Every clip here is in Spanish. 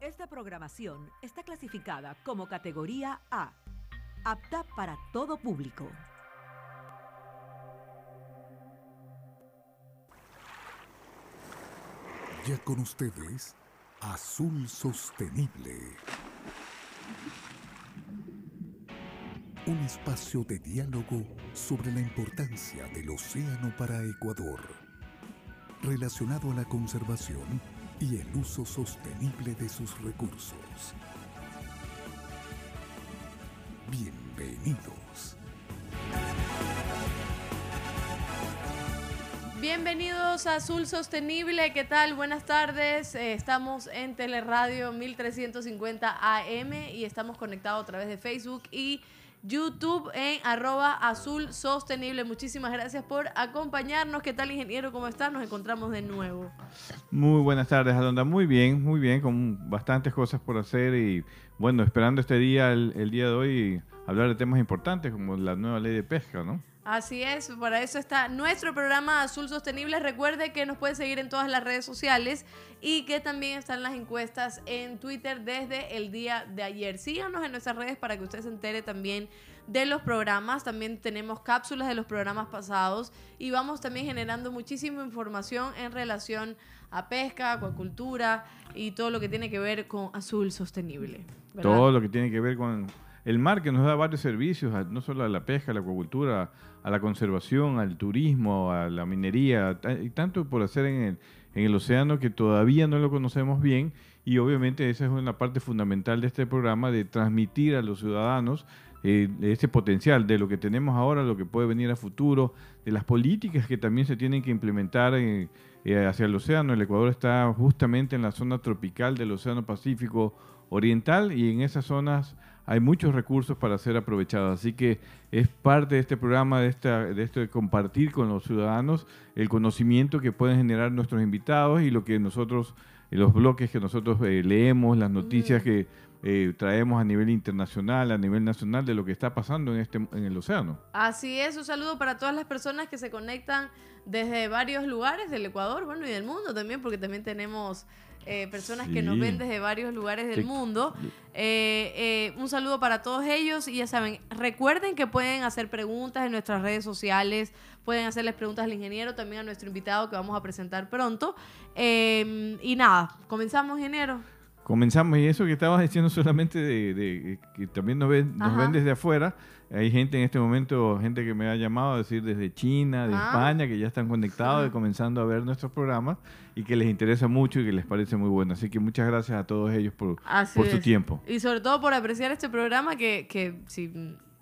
Esta programación está clasificada como categoría A, apta para todo público. Ya con ustedes, Azul Sostenible. Un espacio de diálogo sobre la importancia del océano para Ecuador, relacionado a la conservación y el uso sostenible de sus recursos. Bienvenidos. Bienvenidos a Azul Sostenible, ¿qué tal? Buenas tardes, eh, estamos en Teleradio 1350 AM y estamos conectados a través de Facebook y YouTube en arroba azul sostenible. Muchísimas gracias por acompañarnos. ¿Qué tal, ingeniero? ¿Cómo estás? Nos encontramos de nuevo. Muy buenas tardes, Alonda. Muy bien, muy bien, con bastantes cosas por hacer y bueno, esperando este día, el, el día de hoy, hablar de temas importantes como la nueva ley de pesca, ¿no? Así es, para eso está nuestro programa Azul Sostenible. Recuerde que nos puede seguir en todas las redes sociales y que también están las encuestas en Twitter desde el día de ayer. Síganos en nuestras redes para que usted se entere también de los programas. También tenemos cápsulas de los programas pasados y vamos también generando muchísima información en relación a pesca, acuacultura y todo lo que tiene que ver con Azul Sostenible. Todo lo que tiene que ver con el mar que nos da varios servicios, no solo a la pesca, a la acuacultura, a la conservación, al turismo, a la minería, y tanto por hacer en el, océano que todavía no lo conocemos bien y obviamente esa es una parte fundamental de este programa de transmitir a los ciudadanos eh, ese potencial de lo que tenemos ahora, lo que puede venir a futuro, de las políticas que también se tienen que implementar eh, hacia el océano. El Ecuador está justamente en la zona tropical del Océano Pacífico Oriental y en esas zonas hay muchos recursos para ser aprovechados. Así que es parte de este programa, de, esta, de esto de compartir con los ciudadanos el conocimiento que pueden generar nuestros invitados y lo que nosotros, los bloques que nosotros eh, leemos, las noticias que eh, traemos a nivel internacional, a nivel nacional de lo que está pasando en, este, en el océano. Así es, un saludo para todas las personas que se conectan desde varios lugares del Ecuador, bueno, y del mundo también, porque también tenemos eh, personas que nos ven desde varios lugares del Sí. mundo. Eh, eh, un saludo para todos ellos y ya saben, recuerden que pueden hacer preguntas en nuestras redes sociales, pueden hacerles preguntas al ingeniero, también a nuestro invitado que vamos a presentar pronto. Eh, y nada, comenzamos, ingeniero. Comenzamos, y eso que estabas diciendo solamente de, de- que también nos ven, nos ven desde afuera. Hay gente en este momento, gente que me ha llamado a decir desde China, de Ah. España, que ya están conectados y Ah. comenzando a ver nuestros programas y que les interesa mucho y que les parece muy bueno. Así que muchas gracias a todos ellos por, su es. tiempo. Y sobre todo por apreciar este programa que, que si,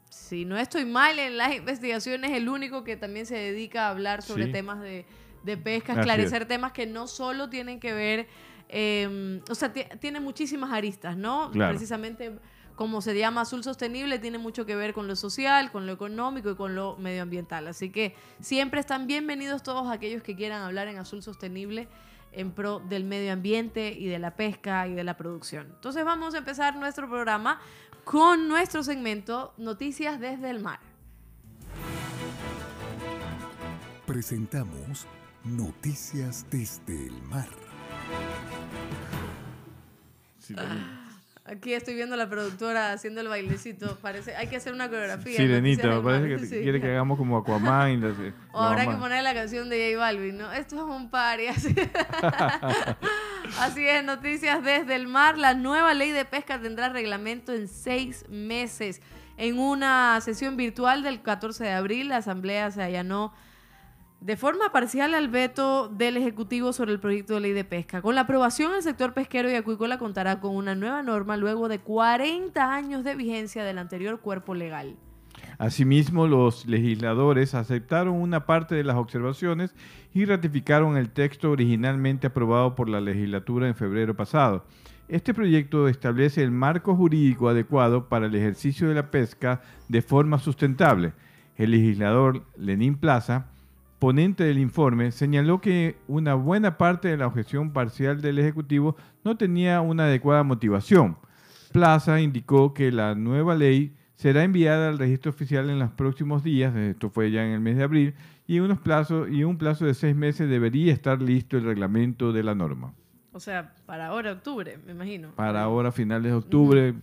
si no estoy mal en las investigaciones, el único que también se dedica a hablar sobre Sí. temas de, de pesca, Así esclarecer temas que no solo tienen que ver, eh, o sea, ti- tiene muchísimas aristas, ¿no? Claro. Precisamente como se llama azul sostenible, tiene mucho que ver con lo social, con lo económico y con lo medioambiental. Así que siempre están bienvenidos todos aquellos que quieran hablar en azul sostenible en pro del medio ambiente y de la pesca y de la producción. Entonces vamos a empezar nuestro programa con nuestro segmento Noticias desde el mar. Presentamos Noticias desde el mar. Aquí estoy viendo a la productora haciendo el bailecito. Parece, hay que hacer una coreografía. Sirenita, me del parece que Sí. quiere que hagamos como Aquaman. y las- O habrá que poner la canción de J Balvin, ¿no? Esto es un party, así. así es, noticias desde el mar. La nueva ley de pesca tendrá reglamento en seis meses. En una sesión virtual del 14 de abril, la Asamblea se allanó de forma parcial al veto del Ejecutivo sobre el proyecto de ley de pesca. Con la aprobación, el sector pesquero y acuícola contará con una nueva norma luego de 40 años de vigencia del anterior cuerpo legal. Asimismo, los legisladores aceptaron una parte de las observaciones y ratificaron el texto originalmente aprobado por la legislatura en febrero pasado. Este proyecto establece el marco jurídico adecuado para el ejercicio de la pesca de forma sustentable. El legislador Lenín Plaza, ponente del informe, señaló que una buena parte de la objeción parcial del Ejecutivo no tenía una adecuada motivación. Plaza indicó que la nueva ley será enviada al registro oficial en los próximos días, esto fue ya en el mes de abril, y en unos plazos y un plazo de seis meses debería estar listo el reglamento de la norma. O sea, para ahora octubre, me imagino. Para ahora, finales de octubre.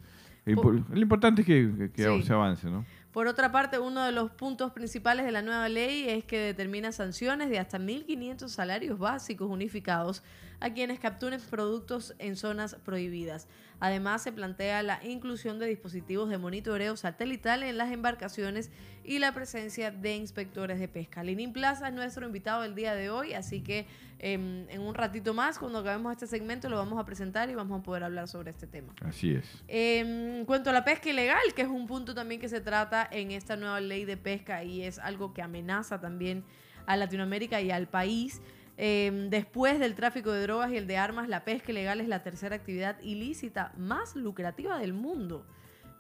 Lo importante es que, que Sí. se avance, ¿no? Por otra parte, uno de los puntos principales de la nueva ley es que determina sanciones de hasta 1.500 salarios básicos unificados a quienes capturen productos en zonas prohibidas. Además, se plantea la inclusión de dispositivos de monitoreo satelital en las embarcaciones y la presencia de inspectores de pesca. Lenín Plaza es nuestro invitado del día de hoy, así que em, en un ratito más, cuando acabemos este segmento, lo vamos a presentar y vamos a poder hablar sobre este tema. Así es. Eh, en cuanto a la pesca ilegal, que es un punto también que se trata en esta nueva ley de pesca y es algo que amenaza también a Latinoamérica y al país. Eh, después del tráfico de drogas y el de armas, la pesca ilegal es la tercera actividad ilícita más lucrativa del mundo.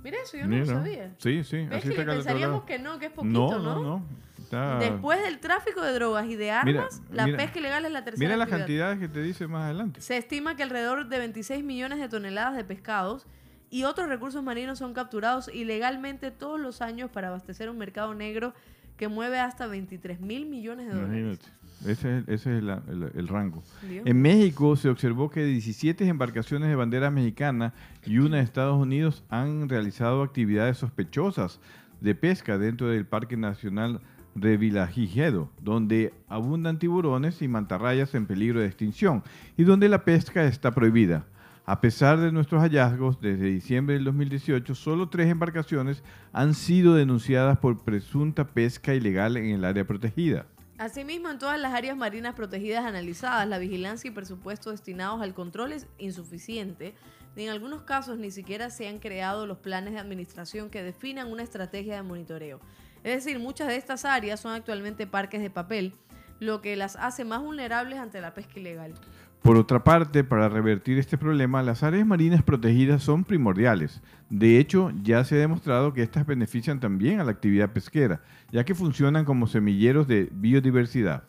Mira eso, yo no lo sabía. Sí, sí. ¿Ves Así está pensaríamos que no, que es poquito, No, ¿no? no, no. Está- Después del tráfico de drogas y de armas, la mira- pesca ilegal es la tercera Mira las actividad. cantidades que te dice más adelante. Se estima que alrededor de 26 millones de toneladas de pescados y otros recursos marinos son capturados ilegalmente todos los años para abastecer un mercado negro que mueve hasta 23 mil millones de dólares. Imagínate. Ese es, ese es la- el, el rango. Dios. En México se observó que 17 embarcaciones de bandera mexicana y una de Estados Unidos han realizado actividades sospechosas de pesca dentro del Parque Nacional Revillagigedo, donde abundan tiburones y mantarrayas en peligro de extinción y donde la pesca está prohibida. A pesar de nuestros hallazgos, desde diciembre del 2018, solo tres embarcaciones han sido denunciadas por presunta pesca ilegal en el área protegida. Asimismo, en todas las áreas marinas protegidas analizadas, la vigilancia y presupuesto destinados al control es insuficiente. y En algunos casos ni siquiera se han creado los planes de administración que definan una estrategia de monitoreo. Es decir, muchas de estas áreas son actualmente parques de papel, lo que las hace más vulnerables ante la pesca ilegal. Por otra parte, para revertir este problema, las áreas marinas protegidas son primordiales. De hecho, ya se ha demostrado que estas benefician también a la actividad pesquera, ya que funcionan como semilleros de biodiversidad.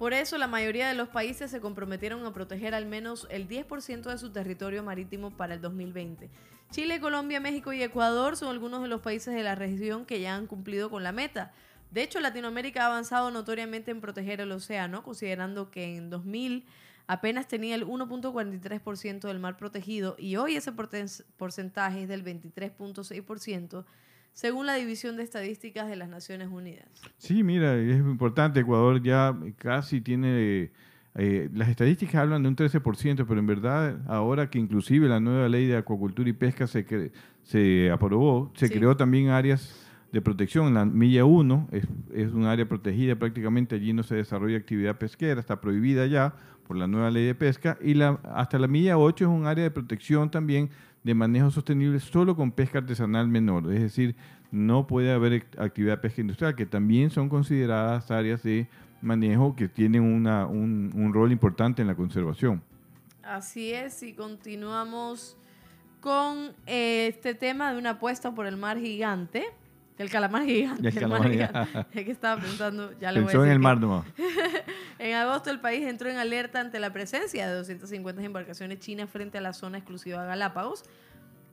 Por eso, la mayoría de los países se comprometieron a proteger al menos el 10% de su territorio marítimo para el 2020. Chile, Colombia, México y Ecuador son algunos de los países de la región que ya han cumplido con la meta. De hecho, Latinoamérica ha avanzado notoriamente en proteger el océano, considerando que en 2000 apenas tenía el 1.43% del mar protegido y hoy ese porcentaje es del 23.6%, según la División de Estadísticas de las Naciones Unidas. Sí, mira, es importante, Ecuador ya casi tiene... eh, las estadísticas hablan de un 13%, pero en verdad ahora que inclusive la nueva ley de acuacultura y pesca se, cre- se aprobó, se Sí. creó también áreas de protección. La milla 1 es, es un área protegida prácticamente, allí no se desarrolla actividad pesquera, está prohibida ya por la nueva ley de pesca. Y la, hasta la milla 8 es un área de protección también de manejo sostenible solo con pesca artesanal menor, es decir, no puede haber act- actividad de pesca industrial, que también son consideradas áreas de manejo que tienen una- un, un rol importante en la conservación. Así es, y continuamos con eh, este tema de una apuesta por el mar gigante. El calamar gigante. El calamar gigante. Es que estaba pensando, ya le voy a Pensó en decir el mar nomás. En agosto el país entró en alerta ante la presencia de 250 embarcaciones chinas frente a la zona exclusiva de Galápagos.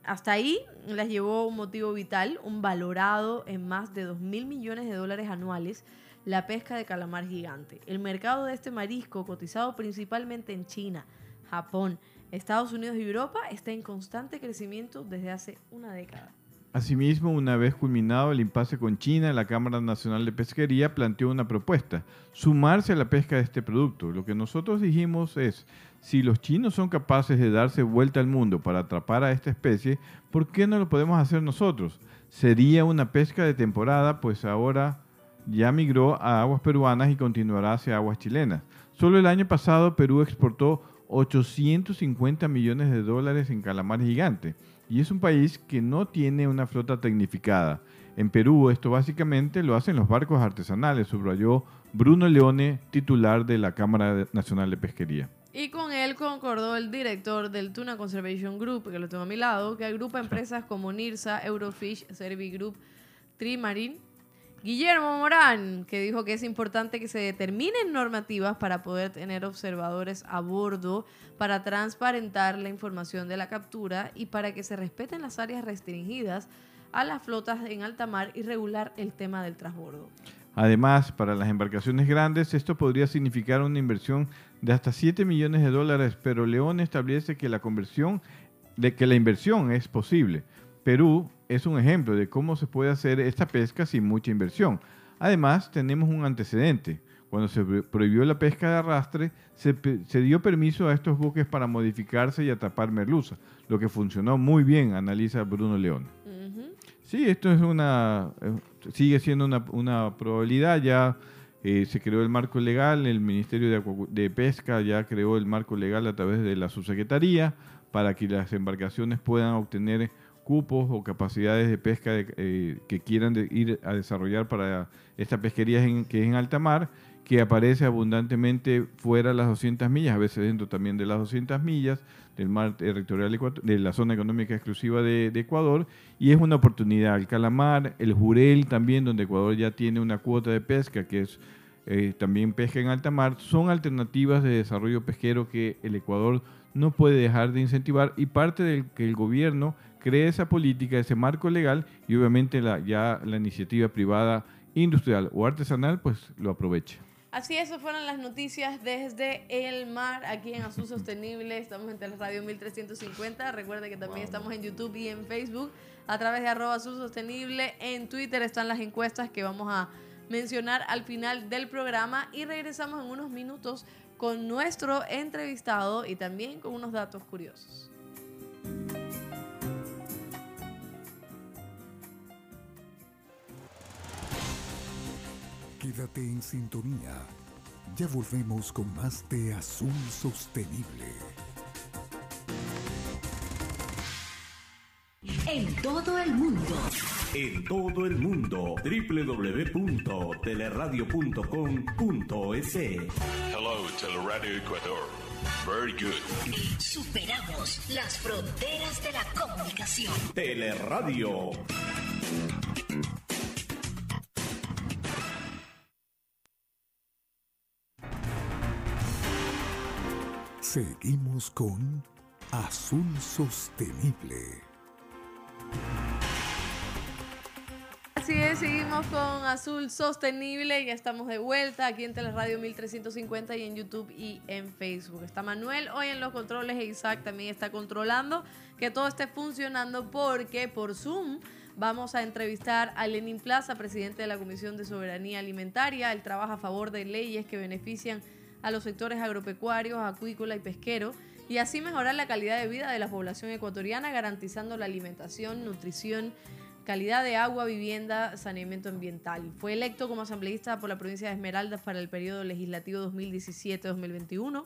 Hasta ahí las llevó un motivo vital, un valorado en más de 2 mil millones de dólares anuales, la pesca de calamar gigante. El mercado de este marisco, cotizado principalmente en China, Japón, Estados Unidos y Europa, está en constante crecimiento desde hace una década. Asimismo, una vez culminado el impasse con China, la Cámara Nacional de Pesquería planteó una propuesta, sumarse a la pesca de este producto. Lo que nosotros dijimos es, si los chinos son capaces de darse vuelta al mundo para atrapar a esta especie, ¿por qué no lo podemos hacer nosotros? Sería una pesca de temporada, pues ahora ya migró a aguas peruanas y continuará hacia aguas chilenas. Solo el año pasado Perú exportó 850 millones de dólares en calamar gigante y es un país que no tiene una flota tecnificada. En Perú esto básicamente lo hacen los barcos artesanales, subrayó Bruno Leone, titular de la Cámara Nacional de Pesquería. Y con él concordó el director del Tuna Conservation Group, que lo tengo a mi lado, que agrupa empresas como NIRSA, Eurofish, Servigroup, Trimarine. Guillermo Morán, que dijo que es importante que se determinen normativas para poder tener observadores a bordo, para transparentar la información de la captura y para que se respeten las áreas restringidas a las flotas en alta mar y regular el tema del transbordo. Además, para las embarcaciones grandes, esto podría significar una inversión de hasta 7 millones de dólares, pero León establece que la conversión, de que la inversión es posible. Perú es un ejemplo de cómo se puede hacer esta pesca sin mucha inversión. Además, tenemos un antecedente. Cuando se prohibió la pesca de arrastre, se, se, dio permiso a estos buques para modificarse y atrapar merluza, lo que funcionó muy bien, analiza Bruno León. Sí, esto es una, eh, sigue siendo una, probabilidad. Ya eh, se creó el marco legal, el Ministerio de, Pesca ya creó el marco legal a través de la subsecretaría para que las embarcaciones puedan obtener cupos o capacidades de pesca eh, que quieran ir a desarrollar para esta pesquería que es en alta mar, que aparece abundantemente fuera de las 200 millas, a veces dentro también de las 200 millas, del mar territorial de la zona económica exclusiva de, Ecuador y es una oportunidad. El calamar, el jurel también, donde Ecuador ya tiene una cuota de pesca que es eh, también pesca en alta mar, son alternativas de desarrollo pesquero que el Ecuador no puede dejar de incentivar y parte del que el gobierno cree esa política, ese marco legal y obviamente la, ya la iniciativa privada industrial o artesanal pues lo aproveche. Así, eso fueron las noticias desde el mar, aquí en Azul Sostenible. Estamos en Radio 1350. Recuerde que también estamos en YouTube y en Facebook a través de arroba Azul Sostenible. En Twitter están las encuestas que vamos a mencionar al final del programa. Y regresamos en unos minutos con nuestro entrevistado y también con unos datos curiosos. Quédate en sintonía. Ya volvemos con más de Azul Sostenible. En todo el mundo. En todo el mundo. www.teleradio.com.es. Hello, Teleradio Ecuador. Very good. Superamos las fronteras de la comunicación. Teleradio. Seguimos con Azul Sostenible. Así es, seguimos con Azul Sostenible. Ya estamos de vuelta aquí en Teleradio 1350 y en YouTube y en Facebook. Está Manuel hoy en los controles e Isaac también está controlando que todo esté funcionando porque por Zoom vamos a entrevistar a Lenin Plaza, presidente de la Comisión de Soberanía Alimentaria. Él trabaja a favor de leyes que benefician a los sectores agropecuarios, acuícola y pesquero y así mejorar la calidad de vida de la población ecuatoriana garantizando la alimentación, nutrición, calidad de agua, vivienda, saneamiento ambiental. Fue electo como asambleísta por la provincia de Esmeraldas para el periodo legislativo 2017-2021.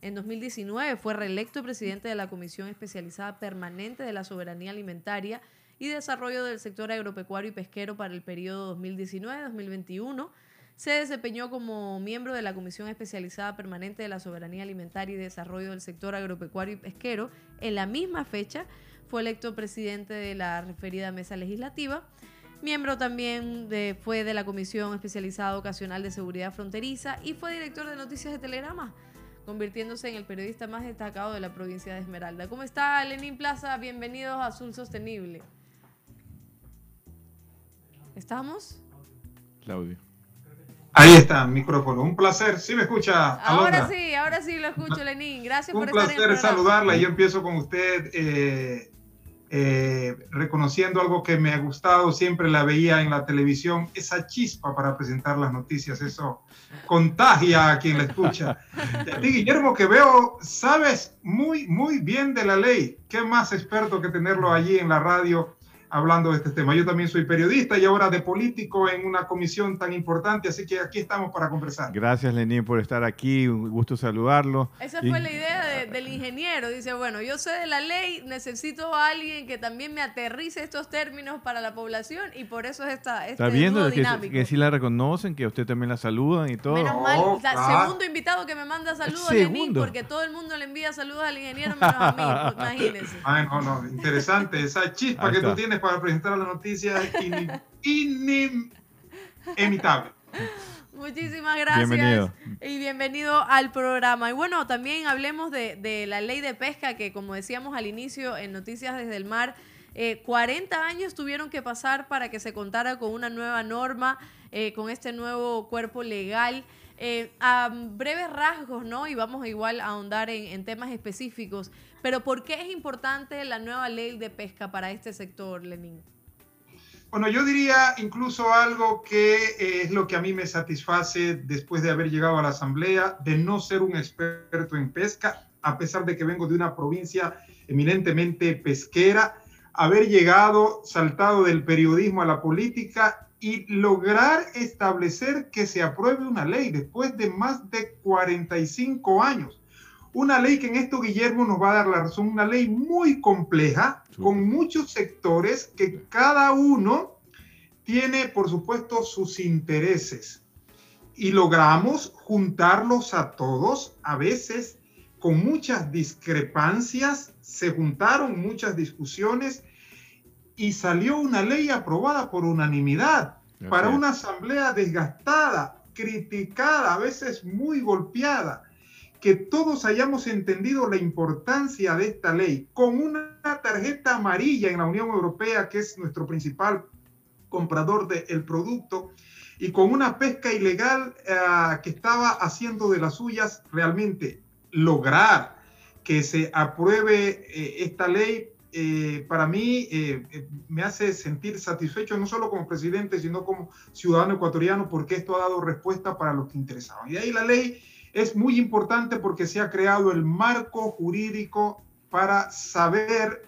En 2019 fue reelecto presidente de la Comisión Especializada Permanente de la Soberanía Alimentaria y Desarrollo del Sector Agropecuario y Pesquero para el periodo 2019-2021 se desempeñó como miembro de la Comisión Especializada Permanente de la Soberanía Alimentaria y Desarrollo del Sector Agropecuario y Pesquero. En la misma fecha fue electo presidente de la referida mesa legislativa. Miembro también de, fue de la Comisión Especializada Ocasional de Seguridad Fronteriza y fue director de Noticias de Telegrama, convirtiéndose en el periodista más destacado de la provincia de Esmeralda. ¿Cómo está Lenín Plaza? Bienvenidos a Azul Sostenible. ¿Estamos? Claudio. Ahí está, micrófono. Un placer. ¿Sí me escucha? Ahora sí, ahora sí lo escucho, Lenín. Gracias por estar Un placer saludarla. Yo empiezo con usted eh, eh, reconociendo algo que me ha gustado. Siempre la veía en la televisión, esa chispa para presentar las noticias. Eso contagia a quien la escucha. ti, Guillermo, que veo, sabes muy, muy bien de la ley. ¿Qué más experto que tenerlo allí en la radio? Hablando de este tema. Yo también soy periodista y ahora de político en una comisión tan importante, así que aquí estamos para conversar. Gracias, Lenín, por estar aquí. Un gusto saludarlo. Esa fue la idea del ingeniero. Dice, bueno, yo sé de la ley, necesito a alguien que también me aterrice estos términos para la población y por eso es esta, este Está viendo que, que, sí la reconocen, que a usted también la saludan y todo. Menos mal, oh, segundo invitado que me manda saludos, Lenín, porque todo el mundo le envía saludos al ingeniero menos a mí, imagínense. Ay, no, no, interesante. Esa chispa que tú tienes para presentar la noticia inimitable. Muchísimas gracias y bienvenido al programa. Y bueno, también hablemos de, la ley de pesca que, como decíamos al inicio en Noticias desde el Mar, Eh, 40 años tuvieron que pasar para que se contara con una nueva norma, eh, con este nuevo cuerpo legal. Eh, a breves rasgos, ¿no? Y vamos igual a ahondar en, en temas específicos. Pero ¿por qué es importante la nueva ley de pesca para este sector, Lenín? Bueno, yo diría incluso algo que eh, es lo que a mí me satisface después de haber llegado a la Asamblea, de no ser un experto en pesca, a pesar de que vengo de una provincia eminentemente pesquera, haber llegado, saltado del periodismo a la política y lograr establecer que se apruebe una ley después de más de 45 años. Una ley que en esto Guillermo nos va a dar la razón, una ley muy compleja, con muchos sectores que cada uno tiene, por supuesto, sus intereses. Y logramos juntarlos a todos, a veces con muchas discrepancias, se juntaron muchas discusiones y salió una ley aprobada por unanimidad para una asamblea desgastada, criticada, a veces muy golpeada, que todos hayamos entendido la importancia de esta ley, con una tarjeta amarilla en la Unión Europea, que es nuestro principal comprador del producto, y con una pesca ilegal eh, que estaba haciendo de las suyas, realmente lograr que se apruebe eh, esta ley, eh, para mí me hace sentir satisfecho, no solo como presidente, sino como ciudadano ecuatoriano, porque esto ha dado respuesta para lo que interesaba. Y de ahí la ley es muy importante porque se ha creado el marco jurídico para saber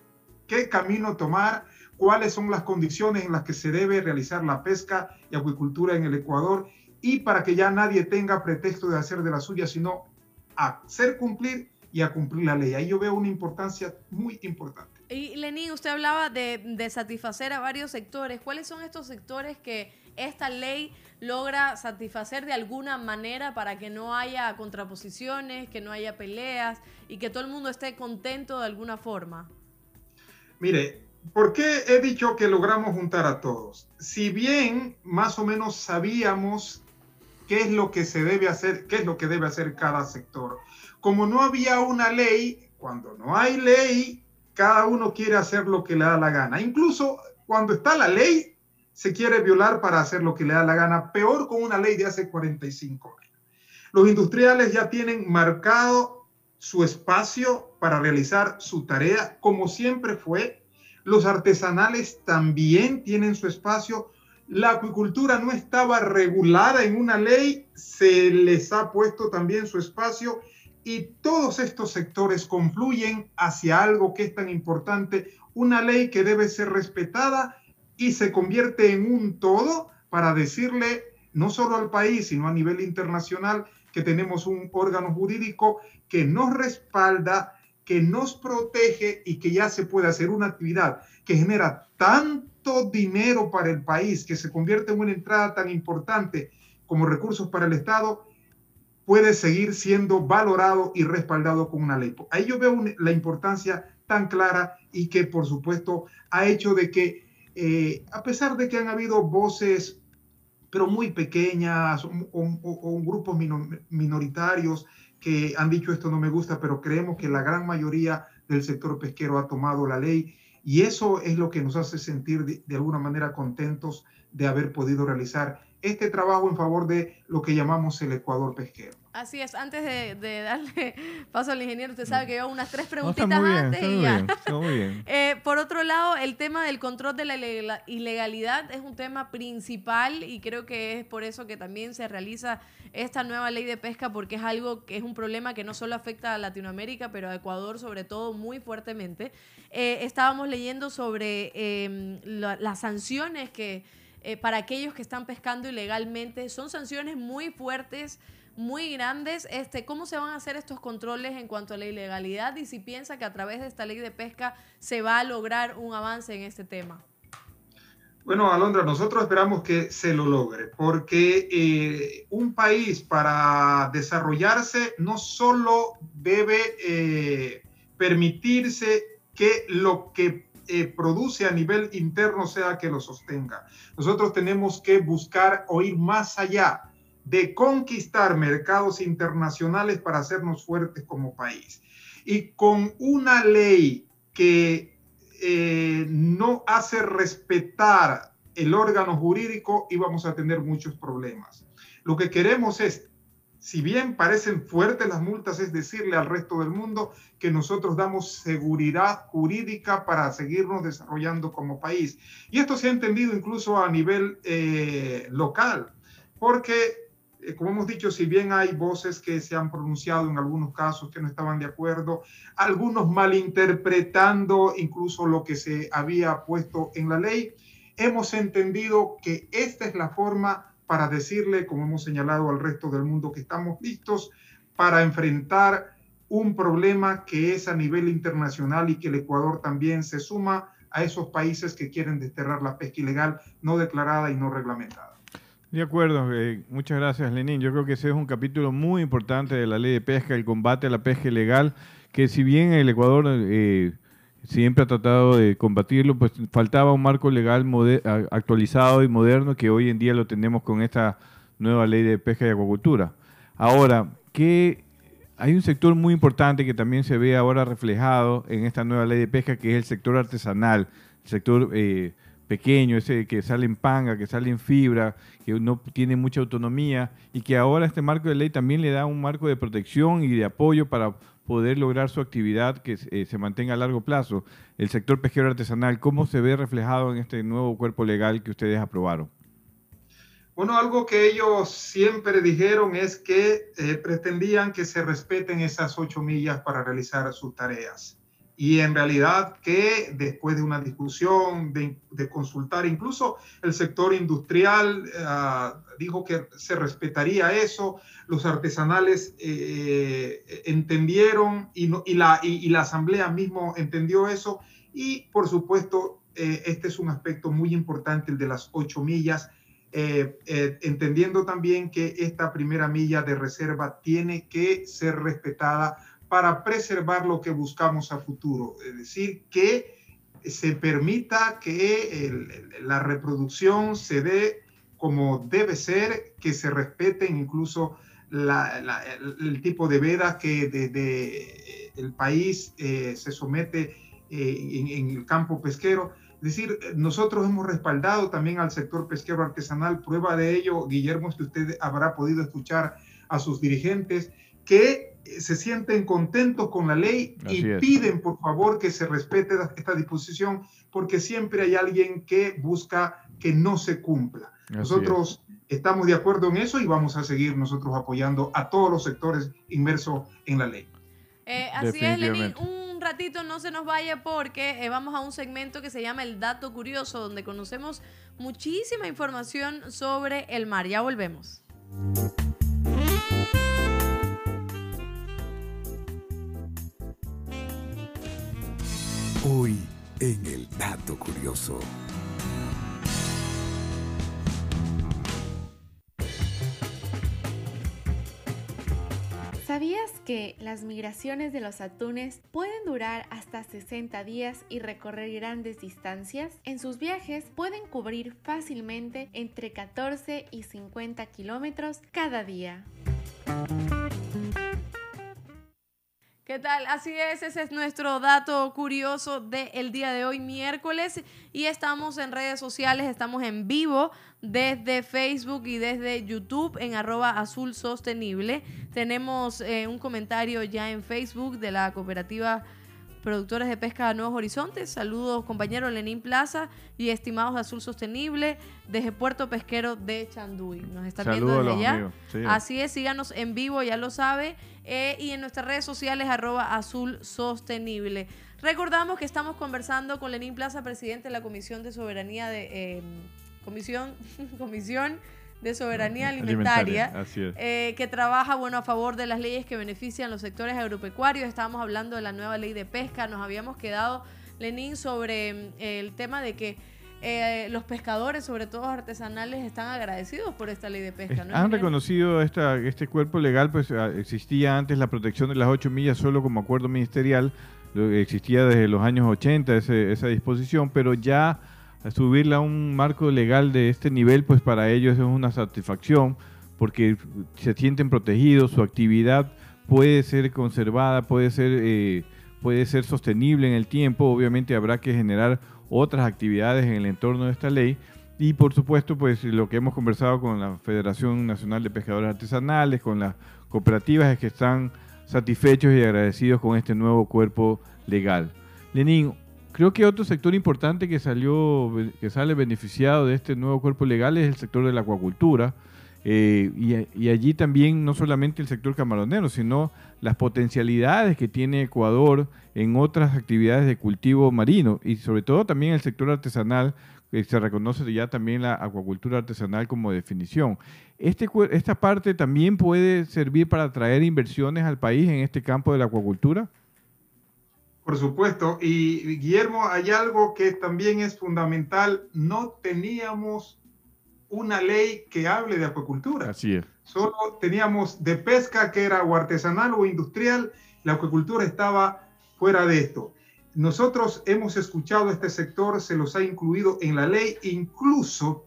qué camino tomar, cuáles son las condiciones en las que se debe realizar la pesca y acuicultura en el Ecuador y para que ya nadie tenga pretexto de hacer de la suya, sino hacer cumplir y a cumplir la ley. Ahí yo veo una importancia muy importante. Y Lenín, usted hablaba de, de satisfacer a varios sectores. ¿Cuáles son estos sectores que esta ley logra satisfacer de alguna manera para que no haya contraposiciones, que no haya peleas y que todo el mundo esté contento de alguna forma? Mire, ¿por qué he dicho que logramos juntar a todos? Si bien más o menos sabíamos qué es lo que se debe hacer, qué es lo que debe hacer cada sector. Como no había una ley, cuando no hay ley, cada uno quiere hacer lo que le da la gana. Incluso cuando está la ley, se quiere violar para hacer lo que le da la gana. Peor con una ley de hace 45 años. Los industriales ya tienen marcado su espacio para realizar su tarea, como siempre fue. Los artesanales también tienen su espacio. La acuicultura no estaba regulada en una ley, se les ha puesto también su espacio y todos estos sectores confluyen hacia algo que es tan importante, una ley que debe ser respetada y se convierte en un todo para decirle no solo al país, sino a nivel internacional que tenemos un órgano jurídico que nos respalda, que nos protege y que ya se puede hacer una actividad que genera tanto dinero para el país, que se convierte en una entrada tan importante como recursos para el Estado, puede seguir siendo valorado y respaldado con una ley. Ahí yo veo la importancia tan clara y que por supuesto ha hecho de que, eh, a pesar de que han habido voces, pero muy pequeñas o, o, o grupos minor, minoritarios que han dicho esto no me gusta, pero creemos que la gran mayoría del sector pesquero ha tomado la ley y eso es lo que nos hace sentir de alguna manera contentos de haber podido realizar este trabajo en favor de lo que llamamos el Ecuador pesquero. Así es, antes de, de darle paso al ingeniero, usted sabe que yo unas tres preguntitas no, bien, antes y ya. Bien, muy bien. Eh, por otro lado, el tema del control de la ilegalidad es un tema principal y creo que es por eso que también se realiza esta nueva ley de pesca porque es algo que es un problema que no solo afecta a Latinoamérica, pero a Ecuador sobre todo muy fuertemente. Eh, estábamos leyendo sobre eh, la, las sanciones que eh, para aquellos que están pescando ilegalmente son sanciones muy fuertes muy grandes. Este, ¿Cómo se van a hacer estos controles en cuanto a la ilegalidad y si piensa que a través de esta ley de pesca se va a lograr un avance en este tema? Bueno, Alondra, nosotros esperamos que se lo logre, porque eh, un país para desarrollarse no solo debe eh, permitirse que lo que eh, produce a nivel interno sea que lo sostenga. Nosotros tenemos que buscar o ir más allá de conquistar mercados internacionales para hacernos fuertes como país. Y con una ley que eh, no hace respetar el órgano jurídico y vamos a tener muchos problemas. Lo que queremos es, si bien parecen fuertes las multas, es decirle al resto del mundo que nosotros damos seguridad jurídica para seguirnos desarrollando como país. Y esto se ha entendido incluso a nivel eh, local, porque eh, como hemos dicho, si bien hay voces que se han pronunciado en algunos casos que no estaban de acuerdo, algunos malinterpretando incluso lo que se había puesto en la ley, hemos entendido que esta es la forma para decirle, como hemos señalado al resto del mundo, que estamos listos para enfrentar un problema que es a nivel internacional y que el Ecuador también se suma a esos países que quieren desterrar la pesca ilegal no declarada y no reglamentada. De acuerdo, eh, muchas gracias Lenín. Yo creo que ese es un capítulo muy importante de la ley de pesca, el combate a la pesca ilegal, que si bien el Ecuador eh, siempre ha tratado de combatirlo, pues faltaba un marco legal actualizado y moderno que hoy en día lo tenemos con esta nueva ley de pesca y acuacultura. Ahora, que hay un sector muy importante que también se ve ahora reflejado en esta nueva ley de pesca, que es el sector artesanal, el sector eh, pequeño, ese que sale en panga, que sale en fibra, que no tiene mucha autonomía y que ahora este marco de ley también le da un marco de protección y de apoyo para poder lograr su actividad que eh, se mantenga a largo plazo. El sector pesquero artesanal, ¿cómo se ve reflejado en este nuevo cuerpo legal que ustedes aprobaron? Bueno, algo que ellos siempre dijeron es que eh, pretendían que se respeten esas ocho millas para realizar sus tareas y en realidad que después de una discusión, de, consultar, incluso el sector industrial eh, dijo que se respetaría eso, los artesanales eh, entendieron y, y, la, y, la asamblea mismo entendió eso y por supuesto eh, este es un aspecto muy importante, el de las ocho millas. entendiendo también que esta primera milla de reserva tiene que ser respetada para preservar lo que buscamos a futuro, es decir, que se permita que la reproducción se dé como debe ser, que se respeten incluso el, tipo de veda que desde el país eh, se somete eh, en, el campo pesquero. Es decir, nosotros hemos respaldado también al sector pesquero artesanal. Prueba de ello, Guillermo, es que usted habrá podido escuchar a sus dirigentes que se sienten contentos con la ley y piden por favor que se respete esta disposición porque siempre hay alguien que busca que no se cumpla. nosotros estamos de acuerdo en eso y vamos a seguir nosotros apoyando a todos los sectores inmersos en la ley. Eh, así es, Lenín. Un ratito no se nos vaya porque eh, vamos a un segmento que se llama El Dato Curioso, donde conocemos muchísima información sobre el mar. Ya volvemos. Hoy en el dato curioso. ¿Sabías que las migraciones de los atunes pueden durar hasta 60 días y recorrer grandes distancias? En sus viajes pueden cubrir fácilmente entre 14 y 50 kilómetros cada día. ¿Qué tal? Así es, ese es nuestro dato curioso del día de hoy, miércoles, y estamos en redes sociales, estamos en vivo desde Facebook y desde YouTube en arroba azul sostenible. Tenemos eh, un comentario ya en Facebook de la cooperativa productores de pesca de Nuevos Horizontes. Saludos, compañero Lenín Plaza y estimados de Azul Sostenible desde Puerto Pesquero de Chanduy. Nos están viendo desde allá. Así es, síganos en vivo, ya lo sabe. Eh, y en nuestras redes sociales, arroba Azul Sostenible. Recordamos que estamos conversando con Lenín Plaza, presidente de la Comisión de Soberanía de... Eh, comisión, comisión de soberanía alimentaria, eh, que trabaja bueno a favor de las leyes que benefician los sectores agropecuarios. Estábamos hablando de la nueva ley de pesca, nos habíamos quedado, Lenín, sobre mm, el tema de que eh, los pescadores, sobre todo artesanales, están agradecidos por esta ley de pesca. ¿no? Han reconocido esta, este cuerpo legal, pues ah, existía antes la protección de las ocho millas solo como acuerdo ministerial, existía desde los años 80 esa disposición, pero ya subirla a un marco legal de este nivel, pues para ellos es una satisfacción porque se sienten protegidos, su actividad puede ser conservada, puede ser eh, puede ser sostenible en el tiempo. Obviamente habrá que generar otras actividades en el entorno de esta ley. Y por supuesto, pues lo que hemos conversado con la Federación Nacional de Pescadores Artesanales, con las cooperativas, es que están satisfechos y agradecidos con este nuevo cuerpo legal. Lenín, creo que otro sector importante que salió, que sale beneficiado de este nuevo cuerpo legal es el sector de la acuacultura. Eh, y, allí también no solamente el sector camaronero, sino las potencialidades que tiene Ecuador en otras actividades de cultivo marino y sobre todo también el sector artesanal, que se reconoce ya también la acuacultura artesanal como definición. Este, ¿Esta parte también puede servir para atraer inversiones al país en este campo de la acuacultura? Por supuesto. Y Guillermo, hay algo que también es fundamental. No teníamos una ley que hable de acuacultura. Así es. Solo teníamos de pesca que era o artesanal o industrial. La acuacultura estaba fuera de esto. Nosotros hemos escuchado este sector, se los ha incluido en la ley, incluso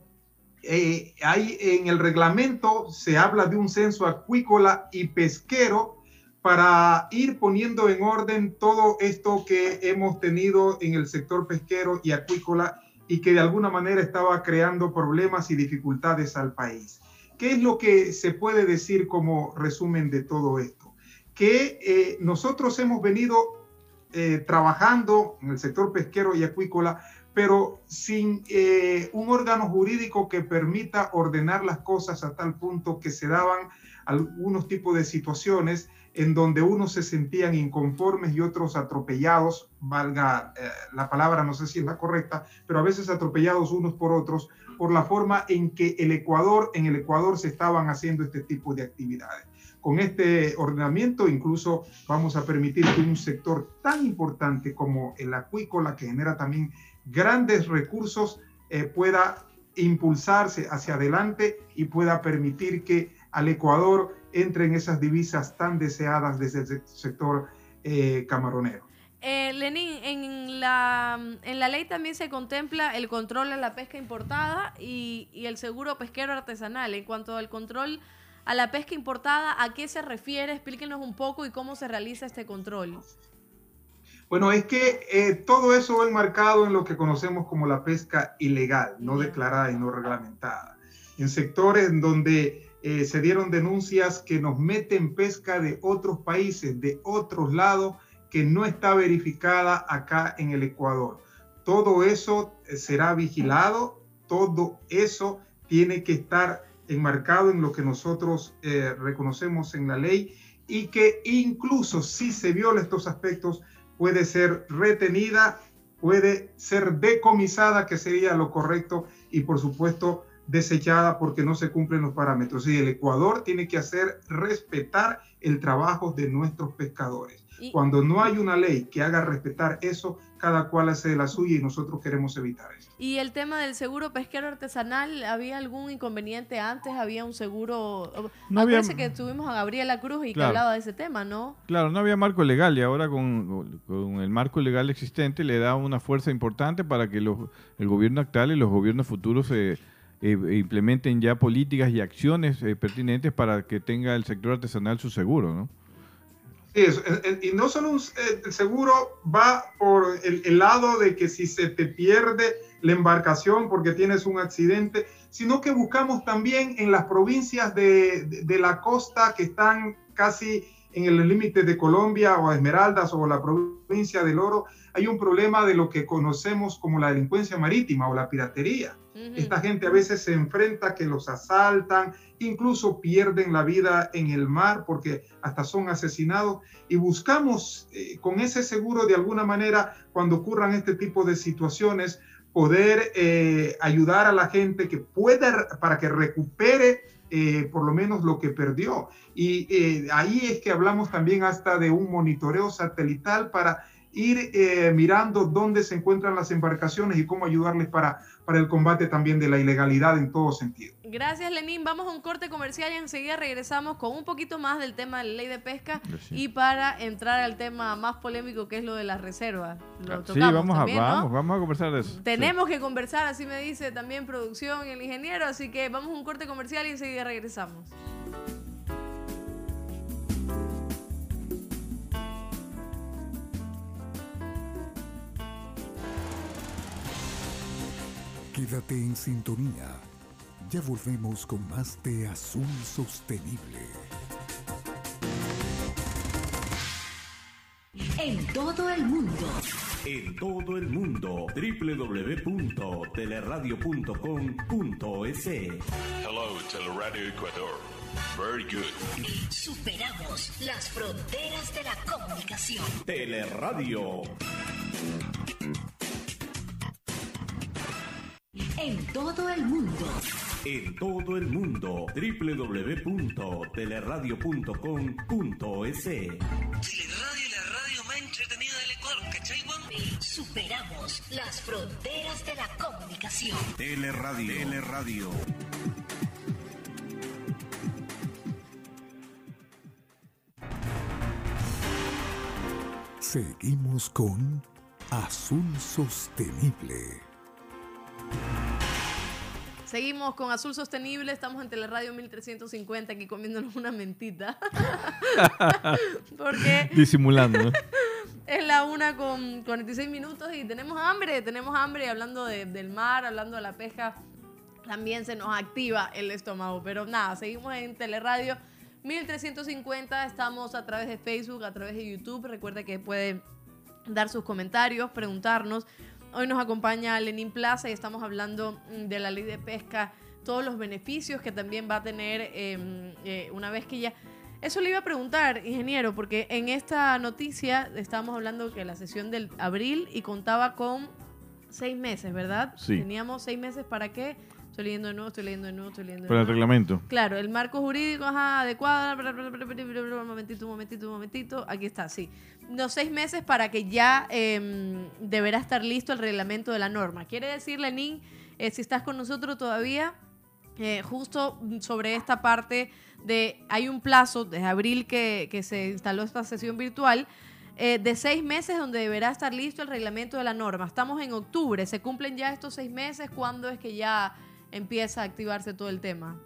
eh, hay, en el reglamento se habla de un censo acuícola y pesquero para ir poniendo en orden todo esto que hemos tenido en el sector pesquero y acuícola y que de alguna manera estaba creando problemas y dificultades al país. ¿Qué es lo que se puede decir como resumen de todo esto? Que eh, nosotros hemos venido eh, trabajando en el sector pesquero y acuícola, pero sin eh, un órgano jurídico que permita ordenar las cosas a tal punto que se daban algunos tipos de situaciones en donde unos se sentían inconformes y otros atropellados, valga eh, la palabra, no sé si es la correcta, pero a veces atropellados unos por otros por la forma en que el Ecuador, en el Ecuador se estaban haciendo este tipo de actividades. Con este ordenamiento incluso vamos a permitir que un sector tan importante como el acuícola, que genera también grandes recursos, eh, pueda impulsarse hacia adelante y pueda permitir que al Ecuador entren esas divisas tan deseadas desde el sector eh, camaronero. Eh, Lenín, en la, en la ley también se contempla el control de la pesca importada y, y el seguro pesquero artesanal. En cuanto al control a la pesca importada, ¿a qué se refiere? Explíquenos un poco y cómo se realiza este control. Bueno, es que eh, todo eso va enmarcado en lo que conocemos como la pesca ilegal, no declarada y no reglamentada. En sectores donde eh, se dieron denuncias que nos meten pesca de otros países, de otros lados, que no está verificada acá en el Ecuador. Todo eso eh, será vigilado, todo eso tiene que estar enmarcado en lo que nosotros eh, reconocemos en la ley y que incluso si se viola estos aspectos puede ser retenida, puede ser decomisada, que sería lo correcto, y por supuesto desechada porque no se cumplen los parámetros. Y el Ecuador tiene que hacer respetar el trabajo de nuestros pescadores. Cuando no hay una ley que haga respetar eso, cada cual hace de la suya y nosotros queremos evitar eso. ¿Y el tema del seguro pesquero artesanal? ¿Había algún inconveniente antes? ¿Había un seguro? No había... que estuvimos a Gabriela Cruz y que hablaba de ese tema, ¿no? Claro, no había marco legal y ahora con, el marco legal existente le da una fuerza importante para que el gobierno actual y los gobiernos futuros se... Eh, implementen ya políticas y acciones eh, pertinentes para que tenga el sector artesanal su seguro, ¿no? Sí, y no solo eh, el seguro va por el, lado de que si se te pierde la embarcación porque tienes un accidente, sino que buscamos también en las provincias de, de, la costa que están casi en el límite de Colombia o Esmeraldas o la provincia del Oro, hay un problema de lo que conocemos como la delincuencia marítima o la piratería. Esta gente a veces se enfrenta que los asaltan, incluso pierden la vida en el mar porque hasta son asesinados y buscamos eh, con ese seguro de alguna manera cuando ocurran este tipo de situaciones poder eh, ayudar a la gente que pueda para que recupere eh, por lo menos lo que perdió. Y ahí es que hablamos también hasta de un monitoreo satelital para ir mirando dónde se encuentran las embarcaciones y cómo ayudarles para, para el combate también de la ilegalidad en todo sentido. Gracias, Lenín. Vamos a un corte comercial y enseguida regresamos con un poquito más del tema de la ley de pesca y para entrar al tema más polémico que es lo de las reservas. Lo sí, vamos, a, vamos, vamos a conversar de eso. Tenemos que conversar, así me dice también producción y el ingeniero, así que vamos a un corte comercial y enseguida regresamos. Quédate en sintonía. Ya volvemos con más de Azul Sostenible. En todo el mundo. En todo el mundo. www.teleradio.com.es Hello, Teleradio Ecuador. Very good. Superamos las fronteras de la comunicación. Teleradio. En todo el mundo. En todo el mundo. www.teleradio.com.es Teleradio la radio más entretenida del Ecuador, ¿cachai, weón? Superamos las fronteras de la comunicación. Teleradio. Teleradio. Seguimos con Azul Sostenible. Seguimos con Azul Sostenible, estamos en Teleradio 1350 aquí comiéndonos una mentita. Porque Disimulando, es la una con 46 minutos y tenemos hambre, tenemos hambre hablando de- del mar, hablando de la pesca, también se nos activa el estómago. Pero nada, seguimos en Teleradio 1350, estamos a través de Facebook, a través de YouTube. Recuerda que pueden dar sus comentarios, preguntarnos. Hoy nos acompaña Lenín Plaza y estamos hablando mm, de la ley de pesca, todos los beneficios que también va a tener eh, eh, una vez que ya... Eso le iba a preguntar, ingeniero, porque en esta noticia estábamos hablando que la sesión del abril y contaba con seis meses, ¿verdad? Sí. Teníamos seis meses para qué. Estoy leyendo de nuevo, estoy leyendo de nuevo, estoy leyendo de Para el reglamento. Claro, el marco jurídico ajá, adecuado. bla, bla, bla, Un momentito, un momentito, un momentito. Aquí está, sí. Los seis meses para que ya eh, deberá estar listo el reglamento de la norma. Quiere decir, Lenín, eh, si estás con nosotros todavía, eh, justo sobre esta parte de hay un plazo desde abril que, que se instaló esta sesión virtual eh, de seis meses donde deberá estar listo el reglamento de la norma. Estamos en octubre, se cumplen ya estos seis meses, ¿cuándo es que ya empieza a activarse todo el tema?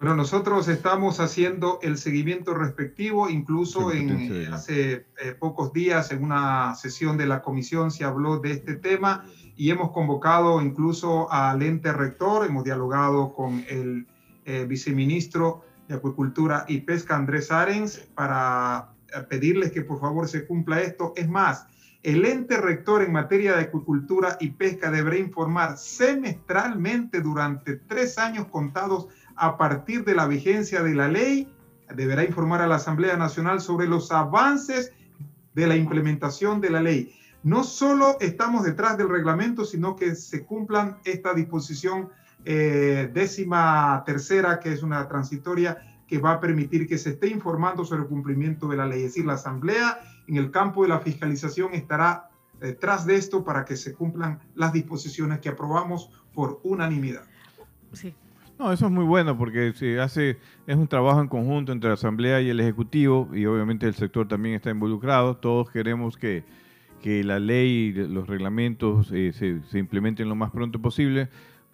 Bueno, nosotros estamos haciendo el seguimiento respectivo, incluso Sí, en, eh, hace eh, pocos días en una sesión de la comisión se habló de este tema y hemos convocado incluso al ente rector, hemos dialogado con el eh, viceministro de Acuicultura y Pesca, Andrés Arens, para pedirles que por favor se cumpla esto. Es más, el ente rector en materia de acuicultura y pesca deberá informar semestralmente durante tres años contados a partir de la vigencia de la ley, deberá informar a la Asamblea Nacional sobre los avances de la implementación de la ley. No solo estamos detrás del reglamento, sino que se cumplan esta disposición eh, décima tercera, que es una transitoria que va a permitir que se esté informando sobre el cumplimiento de la ley. Es decir, la Asamblea en el campo de la fiscalización estará detrás de esto para que se cumplan las disposiciones que aprobamos por unanimidad. Sí. No, eso es muy bueno porque se hace, es un trabajo en conjunto entre la Asamblea y el Ejecutivo y obviamente el sector también está involucrado. Todos queremos que, que la ley, los reglamentos eh, se, se implementen lo más pronto posible.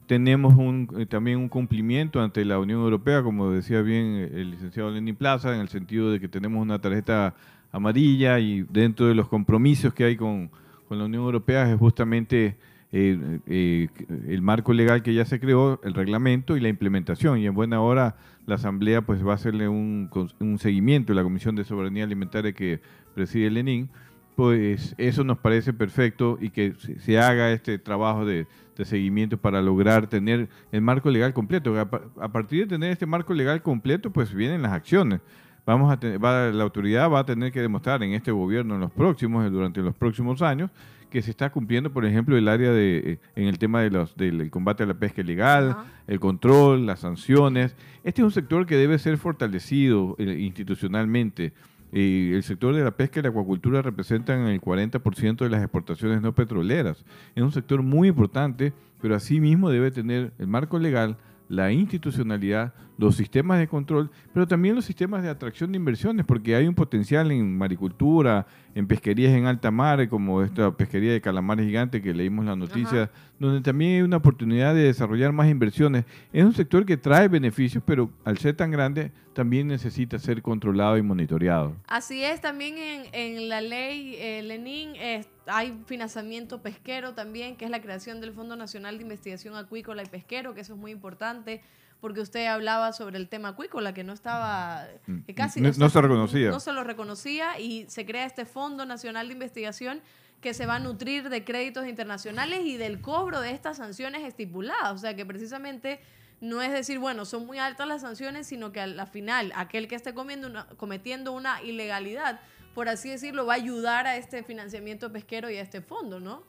Tenemos un, eh, también un cumplimiento ante la Unión Europea, como decía bien el licenciado Lenin Plaza, en el sentido de que tenemos una tarjeta amarilla y dentro de los compromisos que hay con, con la Unión Europea es justamente eh, eh, el marco legal que ya se creó, el reglamento y la implementación. Y en buena hora la Asamblea pues va a hacerle un, un seguimiento la Comisión de Soberanía Alimentaria que preside Lenín. Pues eso nos parece perfecto y que se, haga este trabajo de, de seguimiento para lograr tener el marco legal completo. A, a partir de tener este marco legal completo, pues vienen las acciones. Vamos a tener- va- la autoridad va a tener que demostrar en este gobierno, en los próximos, durante los próximos años, que se está cumpliendo, por ejemplo, el área de, eh, en el tema de los, del el combate a la pesca ilegal, el control, las sanciones. Este es un sector que debe ser fortalecido eh, institucionalmente. Y el sector de la pesca y la acuacultura representan el 40% de las exportaciones no petroleras. Es un sector muy importante, pero asimismo debe tener el marco legal, la institucionalidad, los sistemas de control, pero también los sistemas de atracción de inversiones, porque hay un potencial en maricultura, en pesquerías en alta mar, como esta pesquería de calamares gigante que leímos la noticia, donde también hay una oportunidad de desarrollar más inversiones. Es un sector que trae beneficios, pero al ser tan grande, también necesita ser controlado y monitoreado. Así es, también en, en la ley, eh, Lenín, eh, hay financiamiento pesquero también, que es la creación del Fondo Nacional de Investigación Acuícola y Pesquero, que eso es muy importante, porque usted hablaba sobre el tema acuícola, que no estaba Mm. que casi No- no se reconocía. No se lo reconocía y se crea este Fondo Nacional de Investigación que se va a nutrir de créditos internacionales y del cobro de estas sanciones estipuladas. O sea que precisamente no es decir, bueno, son muy altas las sanciones, sino que a la final aquel que esté comiendo una- cometiendo una ilegalidad, por así decirlo, va a ayudar a este financiamiento pesquero y a este fondo, ¿no?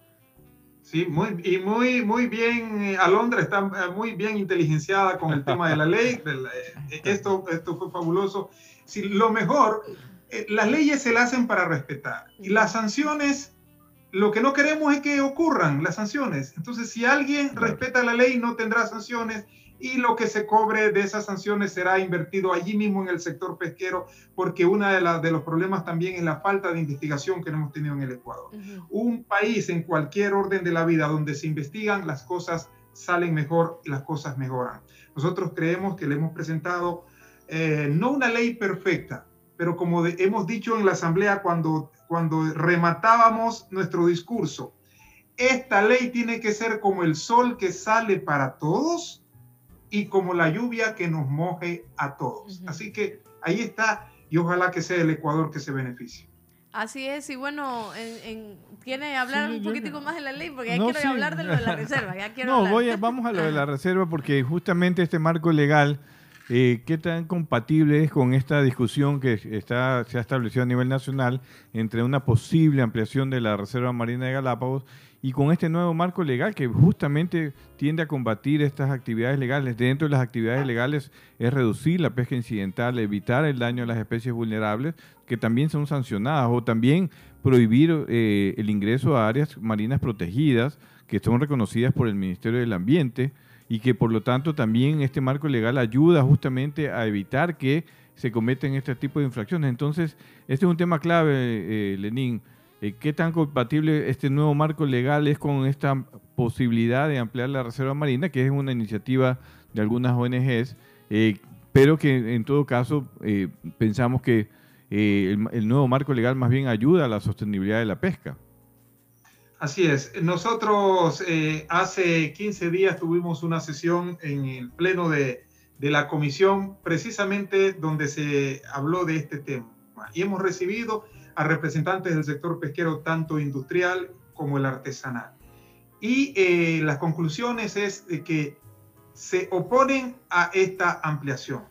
Sí, muy, y muy, muy bien, eh, Alondra está eh, muy bien inteligenciada con el tema de la ley. eh, esto, esto fue fabuloso. Sí, lo mejor, las leyes se las hacen para respetar. Y las sanciones, lo que no queremos es que ocurran las sanciones. Entonces, si alguien respeta la ley, no tendrá sanciones. Y lo que se cobre de esas sanciones será invertido allí mismo en el sector pesquero, porque uno de, la- de los problemas también es la falta de investigación que hemos tenido en el Ecuador un país en cualquier orden de la vida donde se investigan, las cosas salen mejor y las cosas mejoran. Nosotros creemos que le hemos presentado eh, no una ley perfecta, pero como de- hemos dicho en la asamblea cuando, cuando rematábamos nuestro discurso, esta ley tiene que ser como el sol que sale para todos y como la lluvia que nos moje a todos. Así que ahí está y ojalá que sea el Ecuador que se beneficie. Así es, y bueno, en, en- ¿quiere hablar Sí, un poquitico más de la ley? Porque ya No, quiero sí. hablar de lo de la reserva, ya quiero No, hablar. voy a- vamos a lo de la reserva porque justamente este marco legal, eh, ¿qué tan compatible es con esta discusión que está, se ha establecido a nivel nacional entre una posible ampliación de la Reserva Marina de Galápagos y con este nuevo marco legal que justamente tiende a combatir estas actividades legales? Dentro de las actividades legales es reducir la pesca incidental, evitar el daño a las especies vulnerables que también son sancionadas o también prohibir eh, el ingreso a áreas marinas protegidas que son reconocidas por el Ministerio del Ambiente y que por lo tanto también este marco legal ayuda justamente a evitar que se cometen este tipo de infracciones. Entonces, este es un tema clave, eh, Lenín. Eh, ¿Qué tan compatible este nuevo marco legal es con esta posibilidad de ampliar la Reserva Marina, que es una iniciativa de algunas ONGs, eh, pero que en todo caso eh, pensamos que el, nuevo marco legal más bien ayuda a la sostenibilidad de la pesca? Así es. Nosotros hace 15 días tuvimos una sesión en el pleno de la comisión precisamente donde se habló de este tema y hemos recibido a representantes del sector pesquero tanto industrial como el artesanal. Y eh, las conclusiones es de que se oponen a esta ampliación.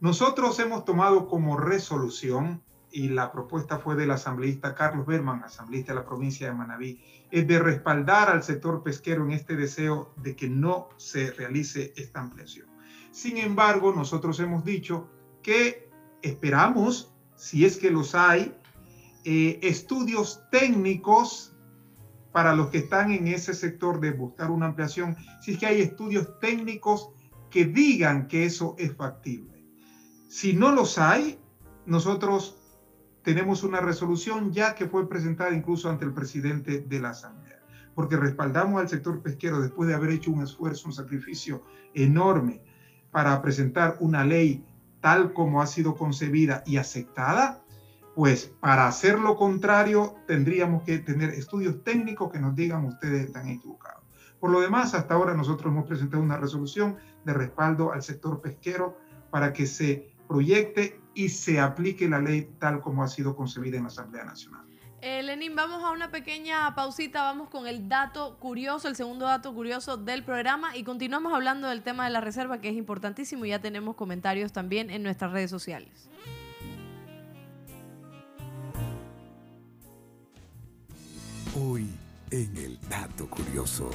Nosotros hemos tomado como resolución, y la propuesta fue del asambleísta Carlos Berman, asambleísta de la provincia de Manabí, es de respaldar al sector pesquero en este deseo de que no se realice esta ampliación. Sin embargo, nosotros hemos dicho que esperamos, si es que los hay, eh, estudios técnicos para los que están en ese sector de buscar una ampliación, si es que hay estudios técnicos que digan que eso es factible. Si no los hay, nosotros tenemos una resolución ya que fue presentada incluso ante el presidente de la Asamblea, porque respaldamos al sector pesquero después de haber hecho un esfuerzo, un sacrificio enorme para presentar una ley tal como ha sido concebida y aceptada, pues para hacer lo contrario tendríamos que tener estudios técnicos que nos digan ustedes están equivocados. Por lo demás, hasta ahora nosotros hemos presentado una resolución de respaldo al sector pesquero para que se proyecte y se aplique la ley tal como ha sido concebida en la Asamblea Nacional. Eh, Lenín, vamos a una pequeña pausita, vamos con el dato curioso, el segundo dato curioso del programa y continuamos hablando del tema de la reserva que es importantísimo y ya tenemos comentarios también en nuestras redes sociales. Hoy en el dato curioso.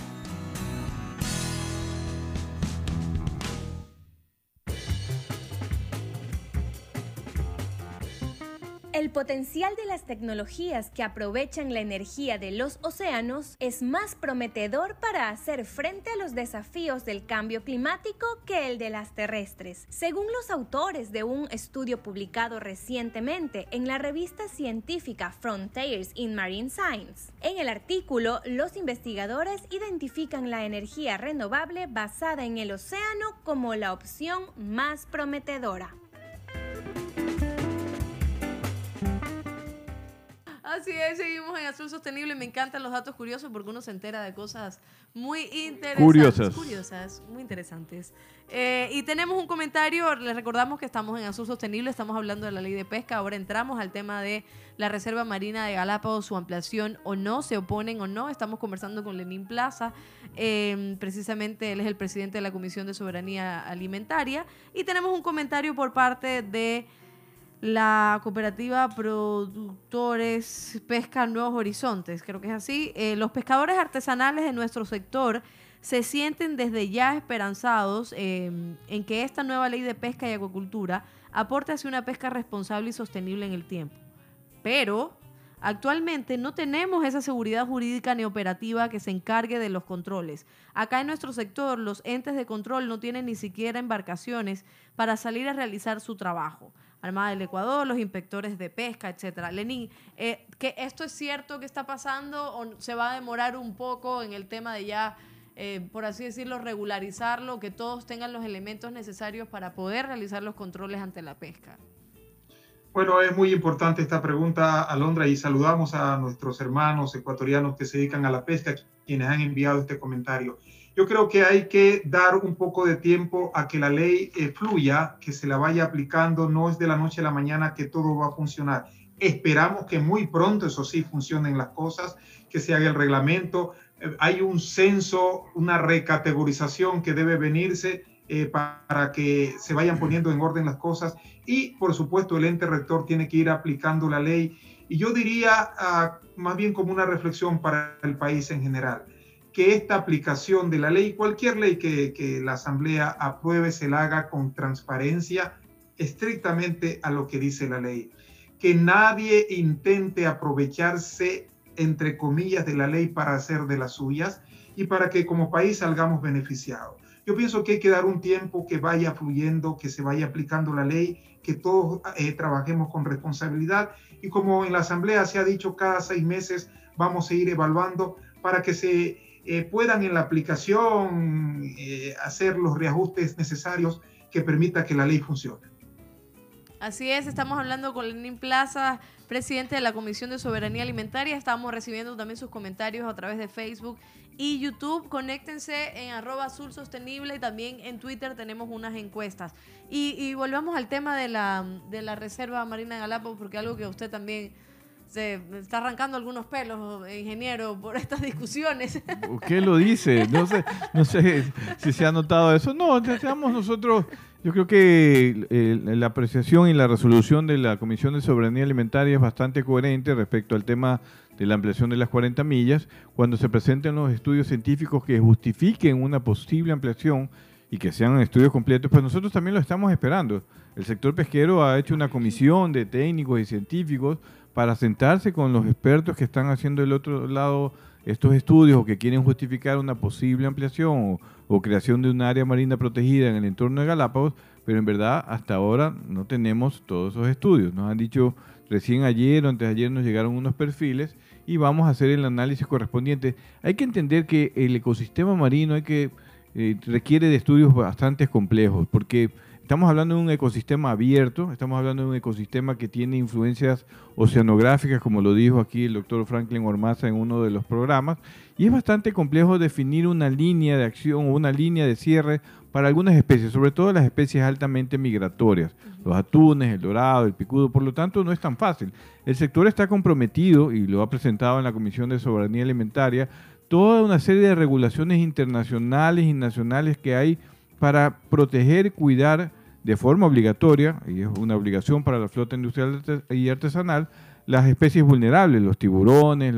El potencial de las tecnologías que aprovechan la energía de los océanos es más prometedor para hacer frente a los desafíos del cambio climático que el de las terrestres, según los autores de un estudio publicado recientemente en la revista científica Frontiers in Marine Science. En el artículo, los investigadores identifican la energía renovable basada en el océano como la opción más prometedora. Así es, seguimos en Azul Sostenible. Me encantan los datos curiosos porque uno se entera de cosas muy interesantes. Curiosas. Curiosas, muy interesantes. Eh, y tenemos un comentario, les recordamos que estamos en Azul Sostenible, estamos hablando de la ley de pesca, ahora entramos al tema de la Reserva Marina de Galápagos, su ampliación o no, se oponen o no. Estamos conversando con Lenín Plaza, eh, precisamente él es el presidente de la Comisión de Soberanía Alimentaria. Y tenemos un comentario por parte de la cooperativa Productores Pesca Nuevos Horizontes, creo que es así. Eh, los pescadores artesanales de nuestro sector se sienten desde ya esperanzados eh, en que esta nueva ley de pesca y acuacultura aporte hacia una pesca responsable y sostenible en el tiempo. Pero actualmente no tenemos esa seguridad jurídica ni operativa que se encargue de los controles. Acá en nuestro sector los entes de control no tienen ni siquiera embarcaciones para salir a realizar su trabajo. Armada del Ecuador, los inspectores de pesca, etcétera. Lenín, eh, ¿que esto es cierto que está pasando o se va a demorar un poco en el tema de ya, eh, por así decirlo, regularizarlo, que todos tengan los elementos necesarios para poder realizar los controles ante la pesca? Bueno, es muy importante esta pregunta, Alondra, y saludamos a nuestros hermanos ecuatorianos que se dedican a la pesca, quienes han enviado este comentario. Yo creo que hay que dar un poco de tiempo a que la ley eh, fluya, que se la vaya aplicando. No es de la noche a la mañana que todo va a funcionar. Esperamos que muy pronto, eso sí, funcionen las cosas, que se haga el reglamento. Eh, hay un censo, una recategorización que debe venirse eh, para que se vayan poniendo en orden las cosas. Y, por supuesto, el ente rector tiene que ir aplicando la ley. Y yo diría ah, más bien como una reflexión para el país en general que esta aplicación de la ley, cualquier ley que, la Asamblea apruebe, se la haga con transparencia, estrictamente a lo que dice la ley. Que nadie intente aprovecharse, entre comillas, de la ley para hacer de las suyas y para que como país salgamos beneficiados. Yo pienso que hay que dar un tiempo que vaya fluyendo, que se vaya aplicando la ley, que todos eh, trabajemos con responsabilidad y como en la Asamblea se ha dicho, cada seis meses vamos a ir evaluando para que se eh, puedan en la aplicación eh, hacer los reajustes necesarios que permita que la ley funcione. Así es, estamos hablando con Lenín Plaza, presidente de la Comisión de Soberanía Alimentaria. Estamos recibiendo también sus comentarios a través de Facebook y YouTube. Conéctense en arroba azul sostenible y también en Twitter tenemos unas encuestas. Y, y volvamos al tema de la, de la Reserva Marina Galápagos, porque algo que usted también se está arrancando algunos pelos, ingeniero, por estas discusiones. ¿Qué lo dice? No sé, no sé si se ha notado eso. No, seamos nosotros, yo creo que eh, la apreciación y la resolución de la Comisión de Soberanía Alimentaria es bastante coherente respecto al tema de la ampliación de las 40 millas. Cuando se presenten los estudios científicos que justifiquen una posible ampliación y que sean estudios completos, pues nosotros también lo estamos esperando. El sector pesquero ha hecho una comisión de técnicos y científicos para sentarse con los expertos que están haciendo del otro lado estos estudios o que quieren justificar una posible ampliación o, creación de un área marina protegida en el entorno de Galápagos, pero en verdad hasta ahora no tenemos todos esos estudios. Nos han dicho recién ayer o antes de ayer nos llegaron unos perfiles y vamos a hacer el análisis correspondiente. Hay que entender que el ecosistema marino eh, requiere de estudios bastante complejos porque Estamos hablando de un ecosistema abierto, estamos hablando de un ecosistema que tiene influencias oceanográficas, como lo dijo aquí el doctor Franklin Ormaza en uno de los programas, y es bastante complejo definir una línea de acción o una línea de cierre para algunas especies, sobre todo las especies altamente migratorias, los atunes, el dorado, el picudo, por lo tanto no es tan fácil. El sector está comprometido, y lo ha presentado en la Comisión de Soberanía Alimentaria, toda una serie de regulaciones internacionales y nacionales que hay para proteger y cuidar de forma obligatoria, y es una obligación para la flota industrial y artesanal, las especies vulnerables, los tiburones,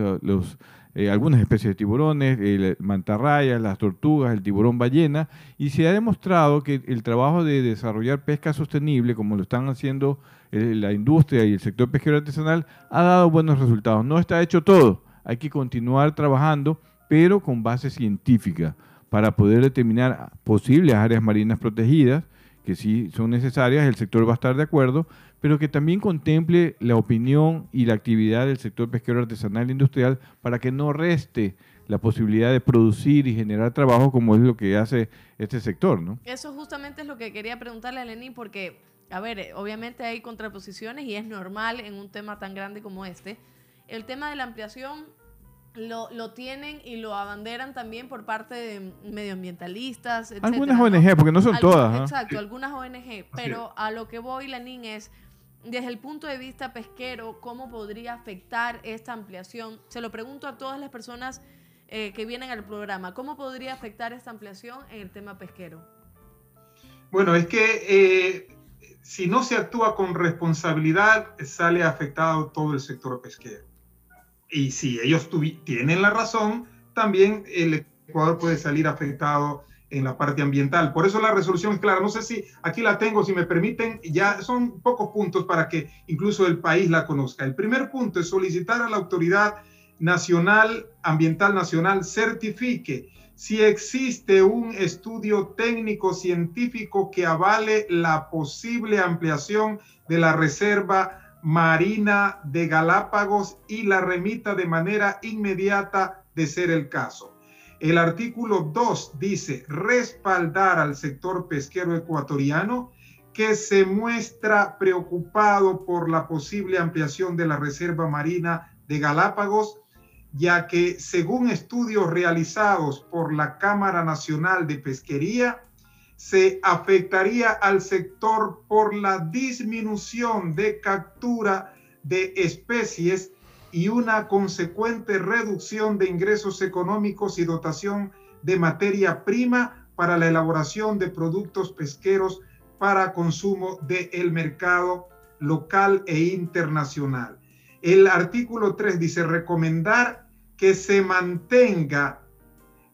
eh, algunas especies de tiburones, el mantarrayas, las tortugas, el tiburón ballena, y se ha demostrado que el trabajo de desarrollar pesca sostenible, como lo están haciendo eh, la industria y el sector pesquero artesanal, ha dado buenos resultados. No está hecho todo, hay que continuar trabajando, pero con base científica para poder determinar posibles áreas marinas protegidas, que sí son necesarias, el sector va a estar de acuerdo, pero que también contemple la opinión y la actividad del sector pesquero artesanal e industrial para que no reste la posibilidad de producir y generar trabajo como es lo que hace este sector, ¿no? Eso justamente es lo que quería preguntarle a Lenín porque, a ver, obviamente hay contraposiciones y es normal en un tema tan grande como este, el tema de la ampliación lo, lo tienen y lo abanderan también por parte de medioambientalistas, etcétera, Algunas ¿no? ONG, porque no son Algunas- todas. ¿ah? Exacto, algunas ONG, pero a lo que voy, Lanín, es desde el punto de vista pesquero, ¿cómo podría afectar esta ampliación? Se lo pregunto a todas las personas eh, que vienen al programa, ¿cómo podría afectar esta ampliación en el tema pesquero? Bueno, es que eh, si no se actúa con responsabilidad, sale afectado todo el sector pesquero. Y si ellos tienen la razón, también el Ecuador puede salir afectado en la parte ambiental. Por eso la resolución es clara. No sé si aquí la tengo, si me permiten, ya son pocos puntos para que incluso el país la conozca. El primer punto es solicitar a la autoridad nacional, ambiental nacional, certifique si existe un estudio técnico científico que avale la posible ampliación de la reserva marina de Galápagos y la remita de manera inmediata de ser el caso. El artículo 2 dice respaldar al sector pesquero ecuatoriano que se muestra preocupado por la posible ampliación de la reserva marina de Galápagos ya que según estudios realizados por la Cámara Nacional de Pesquería, se afectaría al sector por la disminución de captura de especies y una consecuente reducción de ingresos económicos y dotación de materia prima para la elaboración de productos pesqueros para consumo del mercado local e internacional. El artículo 3 dice recomendar que se mantenga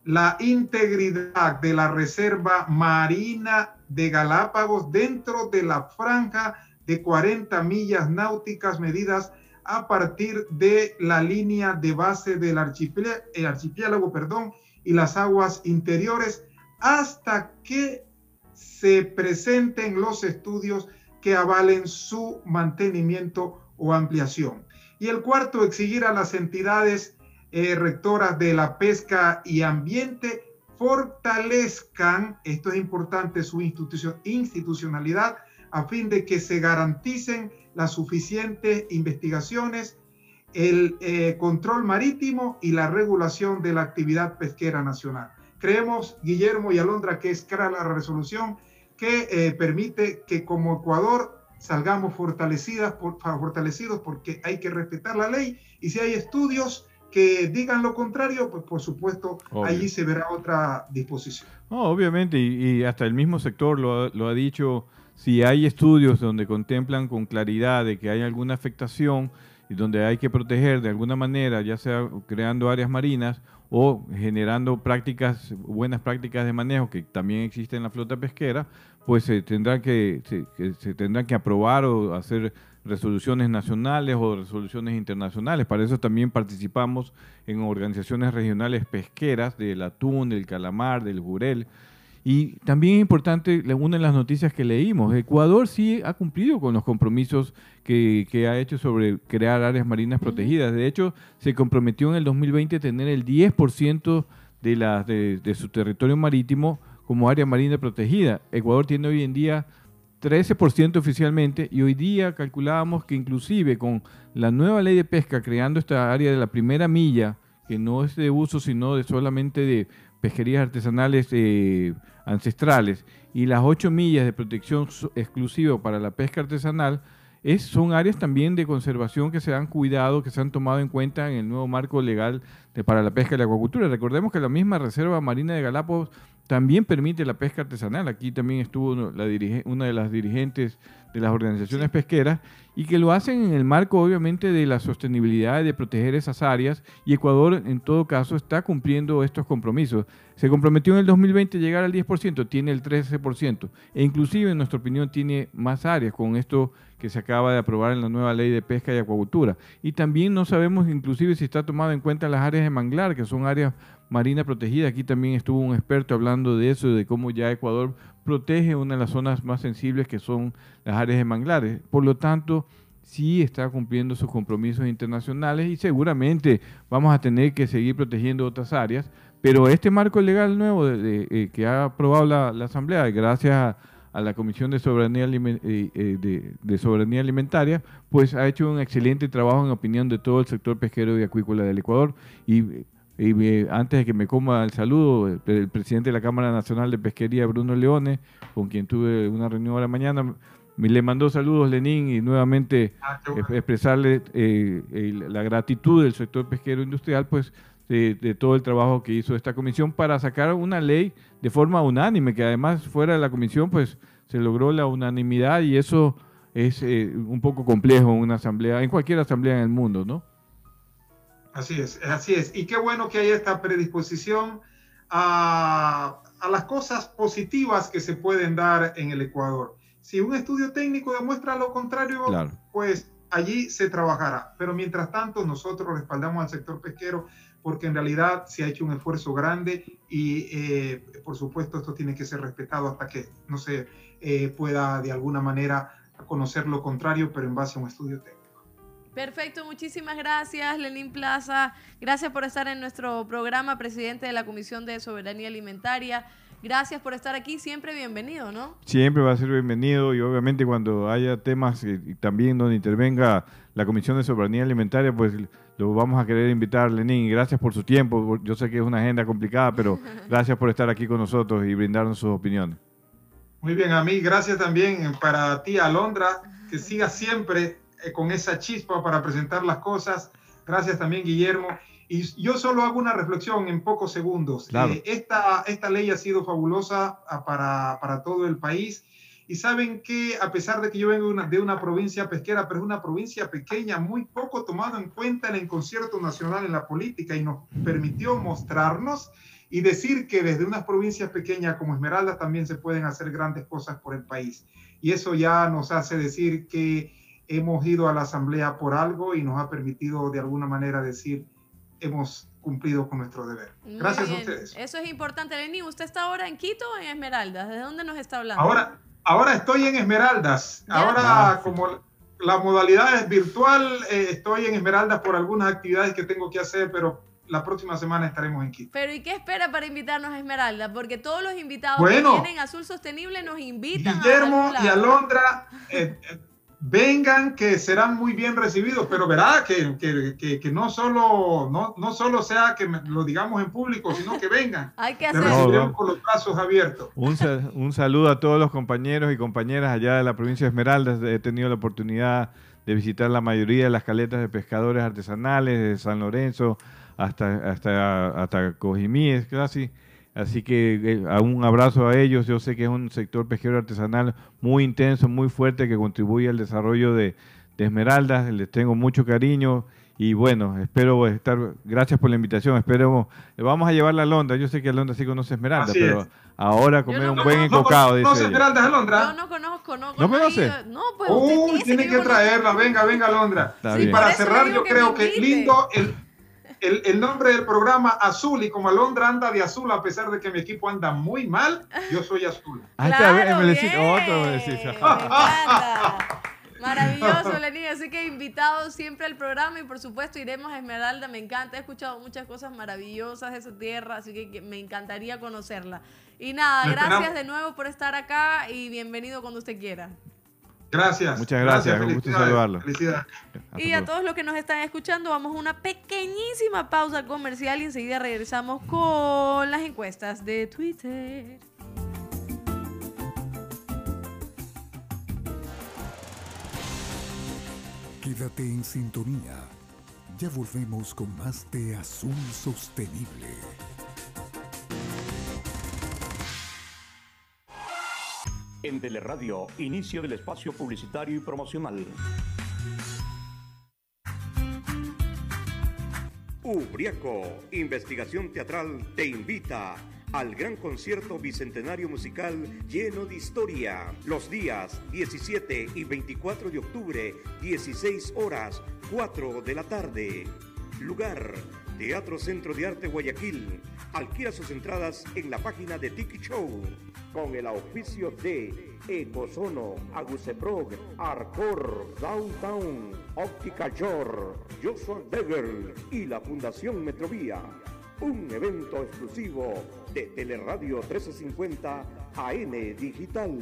la integridad de la reserva marina de Galápagos dentro de la franja de 40 millas náuticas medidas a partir de la línea de base del archipiélago, perdón, y las aguas interiores hasta que se presenten los estudios que avalen su mantenimiento o ampliación. Y el cuarto, exigir a las entidades eh, rectoras de la pesca y ambiente fortalezcan, esto es importante, su institucio- institucionalidad a fin de que se garanticen las suficientes investigaciones, el eh, control marítimo y la regulación de la actividad pesquera nacional. Creemos, Guillermo y Alondra, que es clara la resolución que eh, permite que como Ecuador salgamos fortalecidas por, fortalecidos porque hay que respetar la ley y si hay estudios que digan lo contrario, pues por supuesto Obvio. allí se verá otra disposición. No, obviamente, y, y hasta el mismo sector lo, ha- lo ha dicho, si hay estudios donde contemplan con claridad de que hay alguna afectación y donde hay que proteger de alguna manera, ya sea creando áreas marinas o generando prácticas, buenas prácticas de manejo que también existen en la flota pesquera, pues se tendrán que, se, que se tendrán que aprobar o hacer resoluciones nacionales o resoluciones internacionales. Para eso también participamos en organizaciones regionales pesqueras del atún, del calamar, del jurel. Y también es importante, una de las noticias que leímos, Ecuador sí ha cumplido con los compromisos que, que ha hecho sobre crear áreas marinas protegidas. De hecho, se comprometió en el 2020 a tener el 10% de, la, de, de su territorio marítimo como área marina protegida. Ecuador tiene hoy en día 13% oficialmente y hoy día calculábamos que inclusive con la nueva ley de pesca creando esta área de la primera milla, que no es de uso sino de solamente de pesquerías artesanales eh, ancestrales y las 8 millas de protección exclusiva para la pesca artesanal, es, son áreas también de conservación que se han cuidado, que se han tomado en cuenta en el nuevo marco legal de- para la pesca y la acuacultura. Recordemos que la misma Reserva Marina de Galápagos también permite la pesca artesanal. Aquí también estuvo la dirige- una de las dirigentes de las organizaciones pesqueras y que lo hacen en el marco obviamente de la sostenibilidad y de proteger esas áreas y Ecuador en todo caso está cumpliendo estos compromisos. Se comprometió en el 2020 a llegar al 10%, tiene el 13% e inclusive en nuestra opinión tiene más áreas con esto que se acaba de aprobar en la nueva ley de pesca y acuacultura. Y también no sabemos inclusive si está tomado en cuenta las áreas de manglar, que son áreas marinas protegidas. Aquí también estuvo un experto hablando de eso, de cómo ya Ecuador protege una de las zonas más sensibles que son las áreas de manglares. Por lo tanto, sí está cumpliendo sus compromisos internacionales y seguramente vamos a tener que seguir protegiendo otras áreas, pero este marco legal nuevo eh, que ha aprobado la, Asamblea, gracias a, a la Comisión de Soberanía, eh, eh, de Soberanía Alimentaria, pues ha hecho un excelente trabajo en opinión de todo el sector pesquero y acuícola del Ecuador. Y, y, eh, antes de que me coma el saludo, el, presidente de la Cámara Nacional de Pesquería, Bruno Leone, con quien tuve una reunión ahora mañana, me le mandó saludos Lenín y nuevamente es- expresarle eh, el- la gratitud del sector pesquero industrial, pues de, de todo el trabajo que hizo esta comisión para sacar una ley de forma unánime, que además fuera de la comisión, pues se logró la unanimidad y eso es eh, un poco complejo en una asamblea, en cualquier asamblea en el mundo, ¿no? Así es, así es. Y qué bueno que hay esta predisposición a, a las cosas positivas que se pueden dar en el Ecuador. Si un estudio técnico demuestra lo contrario, Claro. pues allí se trabajará. Pero mientras tanto, nosotros respaldamos al sector pesquero porque en realidad se ha hecho un esfuerzo grande y eh, por supuesto esto tiene que ser respetado hasta que no se eh, pueda de alguna manera conocer lo contrario, pero en base a un estudio técnico. Perfecto, muchísimas gracias, Lenín Plaza. Gracias por estar en nuestro programa, presidente de la Comisión de Soberanía Alimentaria. Gracias por estar aquí, siempre bienvenido, ¿no? Siempre va a ser bienvenido y obviamente cuando haya temas y también donde intervenga la Comisión de Soberanía Alimentaria, pues lo vamos a querer invitar, Lenín. Y Gracias por su tiempo. Yo sé que es una agenda complicada, pero gracias por estar aquí con nosotros y brindarnos sus opiniones. Muy bien, a mí, gracias también para ti, Alondra, que siga siempre con esa chispa para presentar las cosas. Gracias también, Guillermo. Y yo solo hago una reflexión en pocos segundos. Claro. Eh, esta, esta ley ha sido fabulosa ah, para, para todo el país. Y saben que a pesar de que yo vengo de una, de una provincia pesquera, pero es una provincia pequeña, muy poco tomado en cuenta en el concierto nacional en la política y nos permitió mostrarnos y decir que desde unas provincias pequeñas como Esmeralda también se pueden hacer grandes cosas por el país. Y eso ya nos hace decir que hemos ido a la asamblea por algo y nos ha permitido de alguna manera decir hemos cumplido con nuestro deber. Muy Gracias a ustedes. Eso es importante, Lenín. ¿Usted está ahora en Quito o en Esmeraldas? ¿De dónde nos está hablando? Ahora, ahora estoy en Esmeraldas. Ya. Ahora, como la modalidad es virtual, eh, estoy en Esmeraldas por algunas actividades que tengo que hacer, pero la próxima semana estaremos en Quito. Pero ¿y qué espera para invitarnos a Esmeralda? Porque todos los invitados Bueno. que vienen a Azul Sostenible nos invitan Guillermo y. Alondra, eh, eh, vengan que serán muy bien recibidos, pero verá que, que- que- que no, solo, no, no solo sea que lo digamos en público, sino que vengan. Hay que hacerlo. con los brazos abiertos. Un, un saludo a todos los compañeros y compañeras allá de la provincia de Esmeraldas. He tenido la oportunidad de visitar la mayoría de las caletas de pescadores artesanales de San Lorenzo hasta, hasta, hasta Cojimíes casi. Así que eh, a un abrazo a ellos. Yo sé que es un sector pesquero artesanal muy intenso, muy fuerte, que contribuye al desarrollo de, de Esmeraldas. Les tengo mucho cariño y bueno, espero estar. Gracias por la invitación. Esperemos. Vamos a llevarla a Londra. Yo sé que Alondra sí conoce Esmeraldas, Así pero es. ahora comer no un buen conozco- encocado. ¿No conoce. Esmeraldas, Alondra? Yo no conozco, no, ¿No he conoce? ido. No, pues Uy, tiene que conozco. traerla, venga, venga, Alondra. Está y para cerrar, yo que creo que lindo el, el, el nombre del programa Azul, y como Alondra anda de azul, a pesar de que mi equipo anda muy mal, yo soy azul. Ah, está bien, Claro, me decís- bien. otro me decís, Me ajá. encanta. Maravilloso, Lenín. Así que invitado siempre al programa y por supuesto iremos a Esmeralda. Me encanta, he escuchado muchas cosas maravillosas de esa tierra, así que me encantaría conocerla. Y nada, gracias de nuevo por estar acá y bienvenido cuando usted quiera. Gracias. Muchas gracias, un gusto saludarlo. Felicidades. Y a todos los que nos están escuchando, vamos a una pequeñísima pausa comercial y enseguida regresamos con las encuestas de Twitter. Quédate en sintonía. Ya volvemos con más de Azul Sostenible. En Teleradio, inicio del espacio publicitario y promocional. Ubriaco, Investigación Teatral, te invita al gran concierto bicentenario musical lleno de historia. Los días 17 y 24 de octubre, 16 horas, 4 de la tarde. Lugar, Teatro Centro de Arte Guayaquil. Adquiera sus entradas en la página de Tiki Show. Con el auspicio de Ecosono, Aguceprog, Arcor, Downtown, Óptica Jor, Joshua Degger y la Fundación Metrovía. Un evento exclusivo de Teleradio 1350 AM Digital.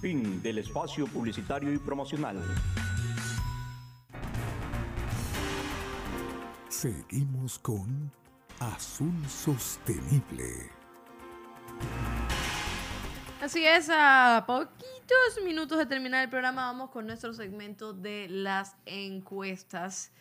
Fin del espacio publicitario y promocional. Seguimos con Azul Sostenible. Así es, a poquitos minutos de terminar el programa vamos con nuestro segmento de las encuestas.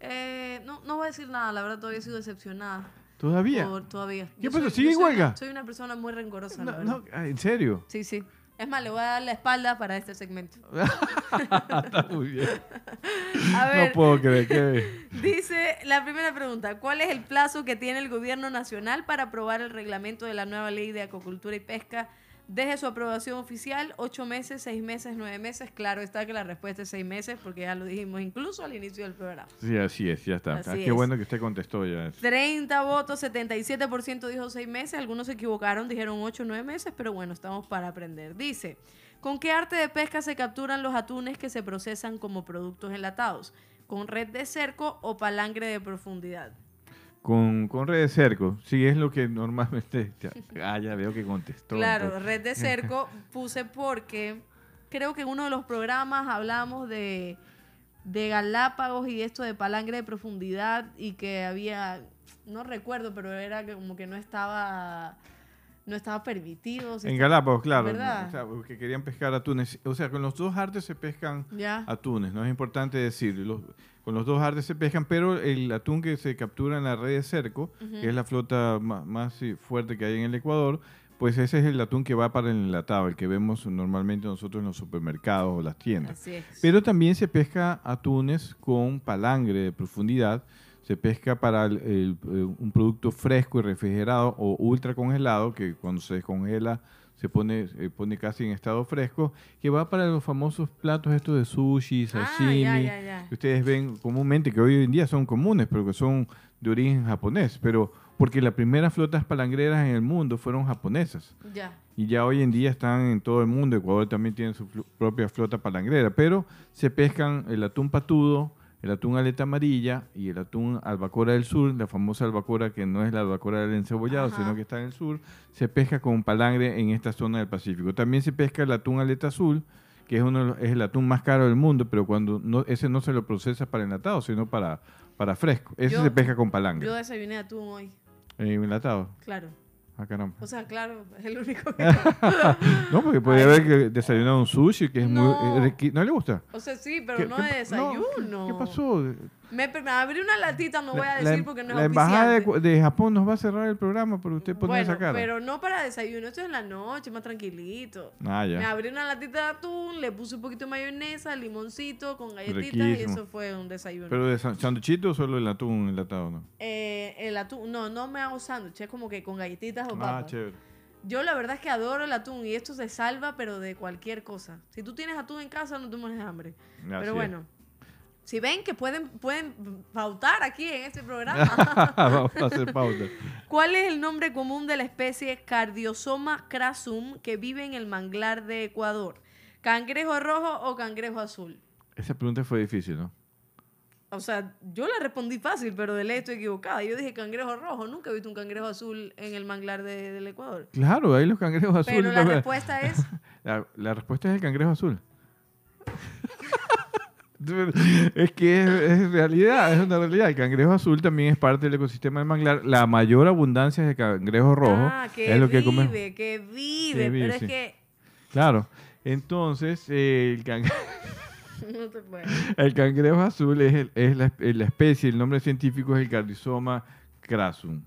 Eh, no, no voy a decir nada, la verdad todavía he sido decepcionada. ¿Todavía? Por- todavía. ¿Qué pasa? ¿Sigue en huelga? Soy una persona muy rencorosa. la verdad. no, ah, ¿En serio? Sí, sí. Es más, le voy a dar la espalda para este segmento. Está muy bien. A ver, No puedo creer que... dice la primera pregunta. ¿Cuál es el plazo que tiene el gobierno nacional para aprobar el reglamento de la nueva ley de acuacultura y pesca? Desde su aprobación oficial, ocho meses, seis meses, nueve meses. Claro está que la respuesta es seis meses porque ya lo dijimos incluso al inicio del programa. Sí, así es, ya está. Así Ah, qué es. bueno que usted contestó ya. 30 votos, 77% dijo seis meses, algunos se equivocaron, dijeron ocho nueve meses, pero bueno, estamos para aprender. Dice, ¿con qué arte de pesca se capturan los atunes que se procesan como productos enlatados? ¿Con red de cerco o palangre de profundidad? Con, con red de cerco, sí, es lo que normalmente... ya- ah, ya veo que contestó. Claro, entonces. red de cerco puse porque creo que en uno de los programas hablamos de, de Galápagos y esto de palangre de profundidad y que había, no recuerdo, pero era como que no estaba no estaba permitido. si En Galápagos, claro. ¿verdad? O sea, porque querían pescar atunes. O sea, con los dos artes se pescan Ya. atunes, ¿no? Es importante decir. Con los dos artes se pescan, pero el atún que se captura en la red de cerco, que es la flota más, fuerte que hay en el Ecuador, pues ese es el atún que va para el enlatado, el que vemos normalmente nosotros en los supermercados o las tiendas. Así es. Pero también se pesca atunes con palangre de profundidad. Se pesca para el- el, eh, un producto fresco y refrigerado o ultra congelado, que cuando se descongela se pone, se pone casi en estado fresco, que va para los famosos platos estos de sushi, Ah, sashimi, ya, ya, ya. que ustedes ven comúnmente, que hoy en día son comunes, pero que son de origen japonés. Pero porque las primeras flotas palangreras en el mundo fueron japonesas. Ya. Y ya hoy en día están en todo el mundo. Ecuador también tiene su propia flota palangrera. Pero se pescan el atún patudo, el atún aleta amarilla y el atún albacora del sur, la famosa albacora que no es la albacora del encebollado, Ajá. sino que está en el sur. Se pesca con palangre en esta zona del Pacífico. También se pesca el atún aleta azul, que es, uno es el atún más caro del mundo, pero cuando no, ese no se lo procesa para enlatado, sino para, para fresco. Ese Yo- se pesca con palangre. Yo desayuné atún hoy, En enlatado. claro. Ah, caramba. O sea, claro, es el único que... no, porque podría haber que desayunado un sushi que es No. muy... eh, ¿No le gusta? O sea, sí, pero ¿Qué- no qué de pa- desayuno. ¿Qué pasó? Me, me abrí una latita, no voy a La- decir porque no es la embajada de, Japón nos va a cerrar el programa por usted poner Bueno, esa cara. pero no para desayuno, esto es en la noche, más tranquilito. Ah, ya. Me abrí una latita de atún, le puse un poquito de mayonesa, limoncito con galletitas y eso fue un desayuno. ¿Pero de san- sanduchito o solo el atún enlatado, no? Eh, el atún, no, no me hago sándwich, es como que con galletitas o Ah, papas. chévere. Yo la verdad es que adoro el atún y esto se salva, pero de cualquier cosa. Si tú tienes atún en casa, no te mueres de hambre. Así pero es. Si ven que pueden, pueden pautar aquí en este programa. Vamos a hacer pausa. ¿Cuál es el nombre común de la especie Cardiosoma crasum que vive en el manglar de Ecuador? ¿Cangrejo rojo o cangrejo azul? Esa pregunta fue difícil, ¿no? O sea, yo la respondí fácil, pero de ley estoy equivocada. Yo dije cangrejo rojo. Nunca he visto un cangrejo azul en el manglar de- del Ecuador. Claro, ahí los cangrejos azules. Pero la respuesta es... La, la respuesta es el cangrejo azul. Es que es, es realidad, es una realidad. El cangrejo azul también es parte del ecosistema del manglar. La mayor abundancia es de cangrejo rojo. Ah, que es lo que come. que vive. Que vive, pero sí. es que... Claro. Entonces, eh, el, can- no te puedo. el cangrejo azul es, el- es la, es la especie, el nombre científico es el Cardizoma crasum.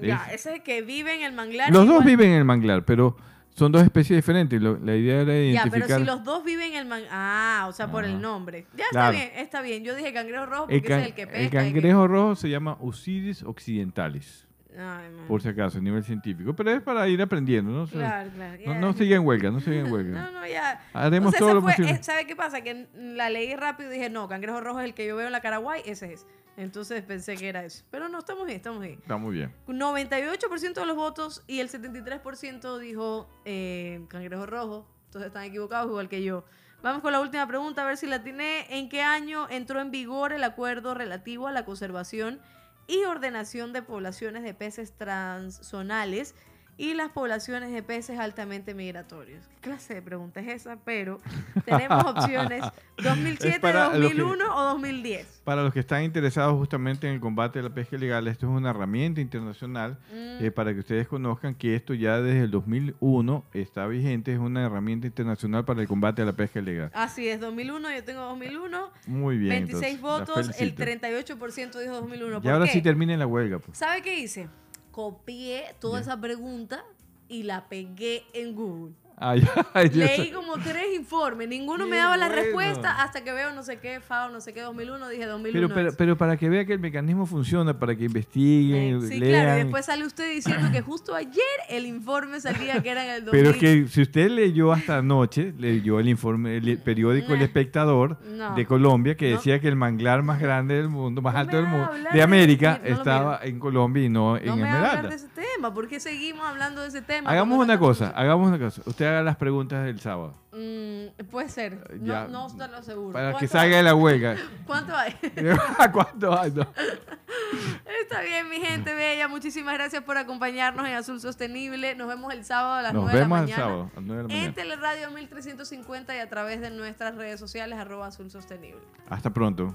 Ya, Es- ese es el que vive en el manglar. los dos viven en el manglar, pero son dos especies diferentes. Lo- la idea era Ya, identificar. pero si los dos viven en el manglar... Ah, o sea, por el Ajá. nombre. Ya Claro. está bien, está bien. Yo dije cangrejo rojo porque el, can- es el que el pesca. que- cangrejo rojo se llama Usidis occidentalis, Ay, man. por si acaso, a nivel científico. Pero es para ir aprendiendo, ¿no? O sea, Claro, claro. No, ya. no siga en huelga, no siga en huelga. No, no, ya. Haremos todo lo fue- posible. eh, ¿Sabe qué pasa? Que la leí rápido y dije, no, cangrejo rojo es el que yo veo en la Caraguay, ese es. Entonces pensé que era eso. Pero no, estamos bien, estamos bien. Está muy bien. 98% de los votos y el 73% dijo eh, cangrejo rojo. Entonces están equivocados igual que yo. Vamos con la última pregunta, a ver si la tiene. ¿En qué año entró en vigor el acuerdo relativo a la conservación y ordenación de poblaciones de peces transzonales y las poblaciones de peces altamente migratorios? ¿Qué clase de pregunta es esa? Pero tenemos opciones 2007, para lo que- 2001 o 2010. Para los que están interesados justamente en el combate de la pesca ilegal, esto es una herramienta internacional Mm. eh, para que ustedes conozcan que esto ya desde el 2001 está vigente, es una herramienta internacional para el combate a la pesca ilegal. Así es, 2001, yo tengo 2001. Muy bien. 26 entonces, votos, el felicito. 38% dijo 2001. Y ¿Por ahora qué? sí termina la huelga. Pues. ¿Sabe qué hice? Copié toda esa pregunta y la pegué en Google. Leí como tres informes, ninguno me daba la bueno. respuesta hasta que veo no sé qué, FAO, no sé qué, 2001, dije 2001. Pero, pero, pero para que vea que el mecanismo funciona, para que investiguen, sí, lean. claro, y después sale usted diciendo que justo ayer el informe salía que era en el 2000. Pero es que si usted leyó hasta anoche, leyó el informe, el periódico El. Espectador No. de Colombia que No. decía que el manglar más grande del mundo, más No alto del mundo, de América, estaba en Colombia y no, en no me Esmeralda. de ese tema, ¿por qué seguimos hablando de ese tema? Hagamos una cosa, hagamos una cosa. Usted haga las preguntas del sábado. Mm, puede ser, Ya. no, no lo aseguro. Para que ¿Cuánto salga de la huelga. ¿Cuánto hay? ¿Cuánto hay? No. Está bien, mi gente bella. Muchísimas gracias por acompañarnos en Azul Sostenible. Nos vemos el sábado a las Nos 9 de la vemos el mañana. sábado a las 9 de la En mañana. Teleradio 1350 y a través de nuestras redes sociales, arroba Azul Sostenible. Hasta pronto.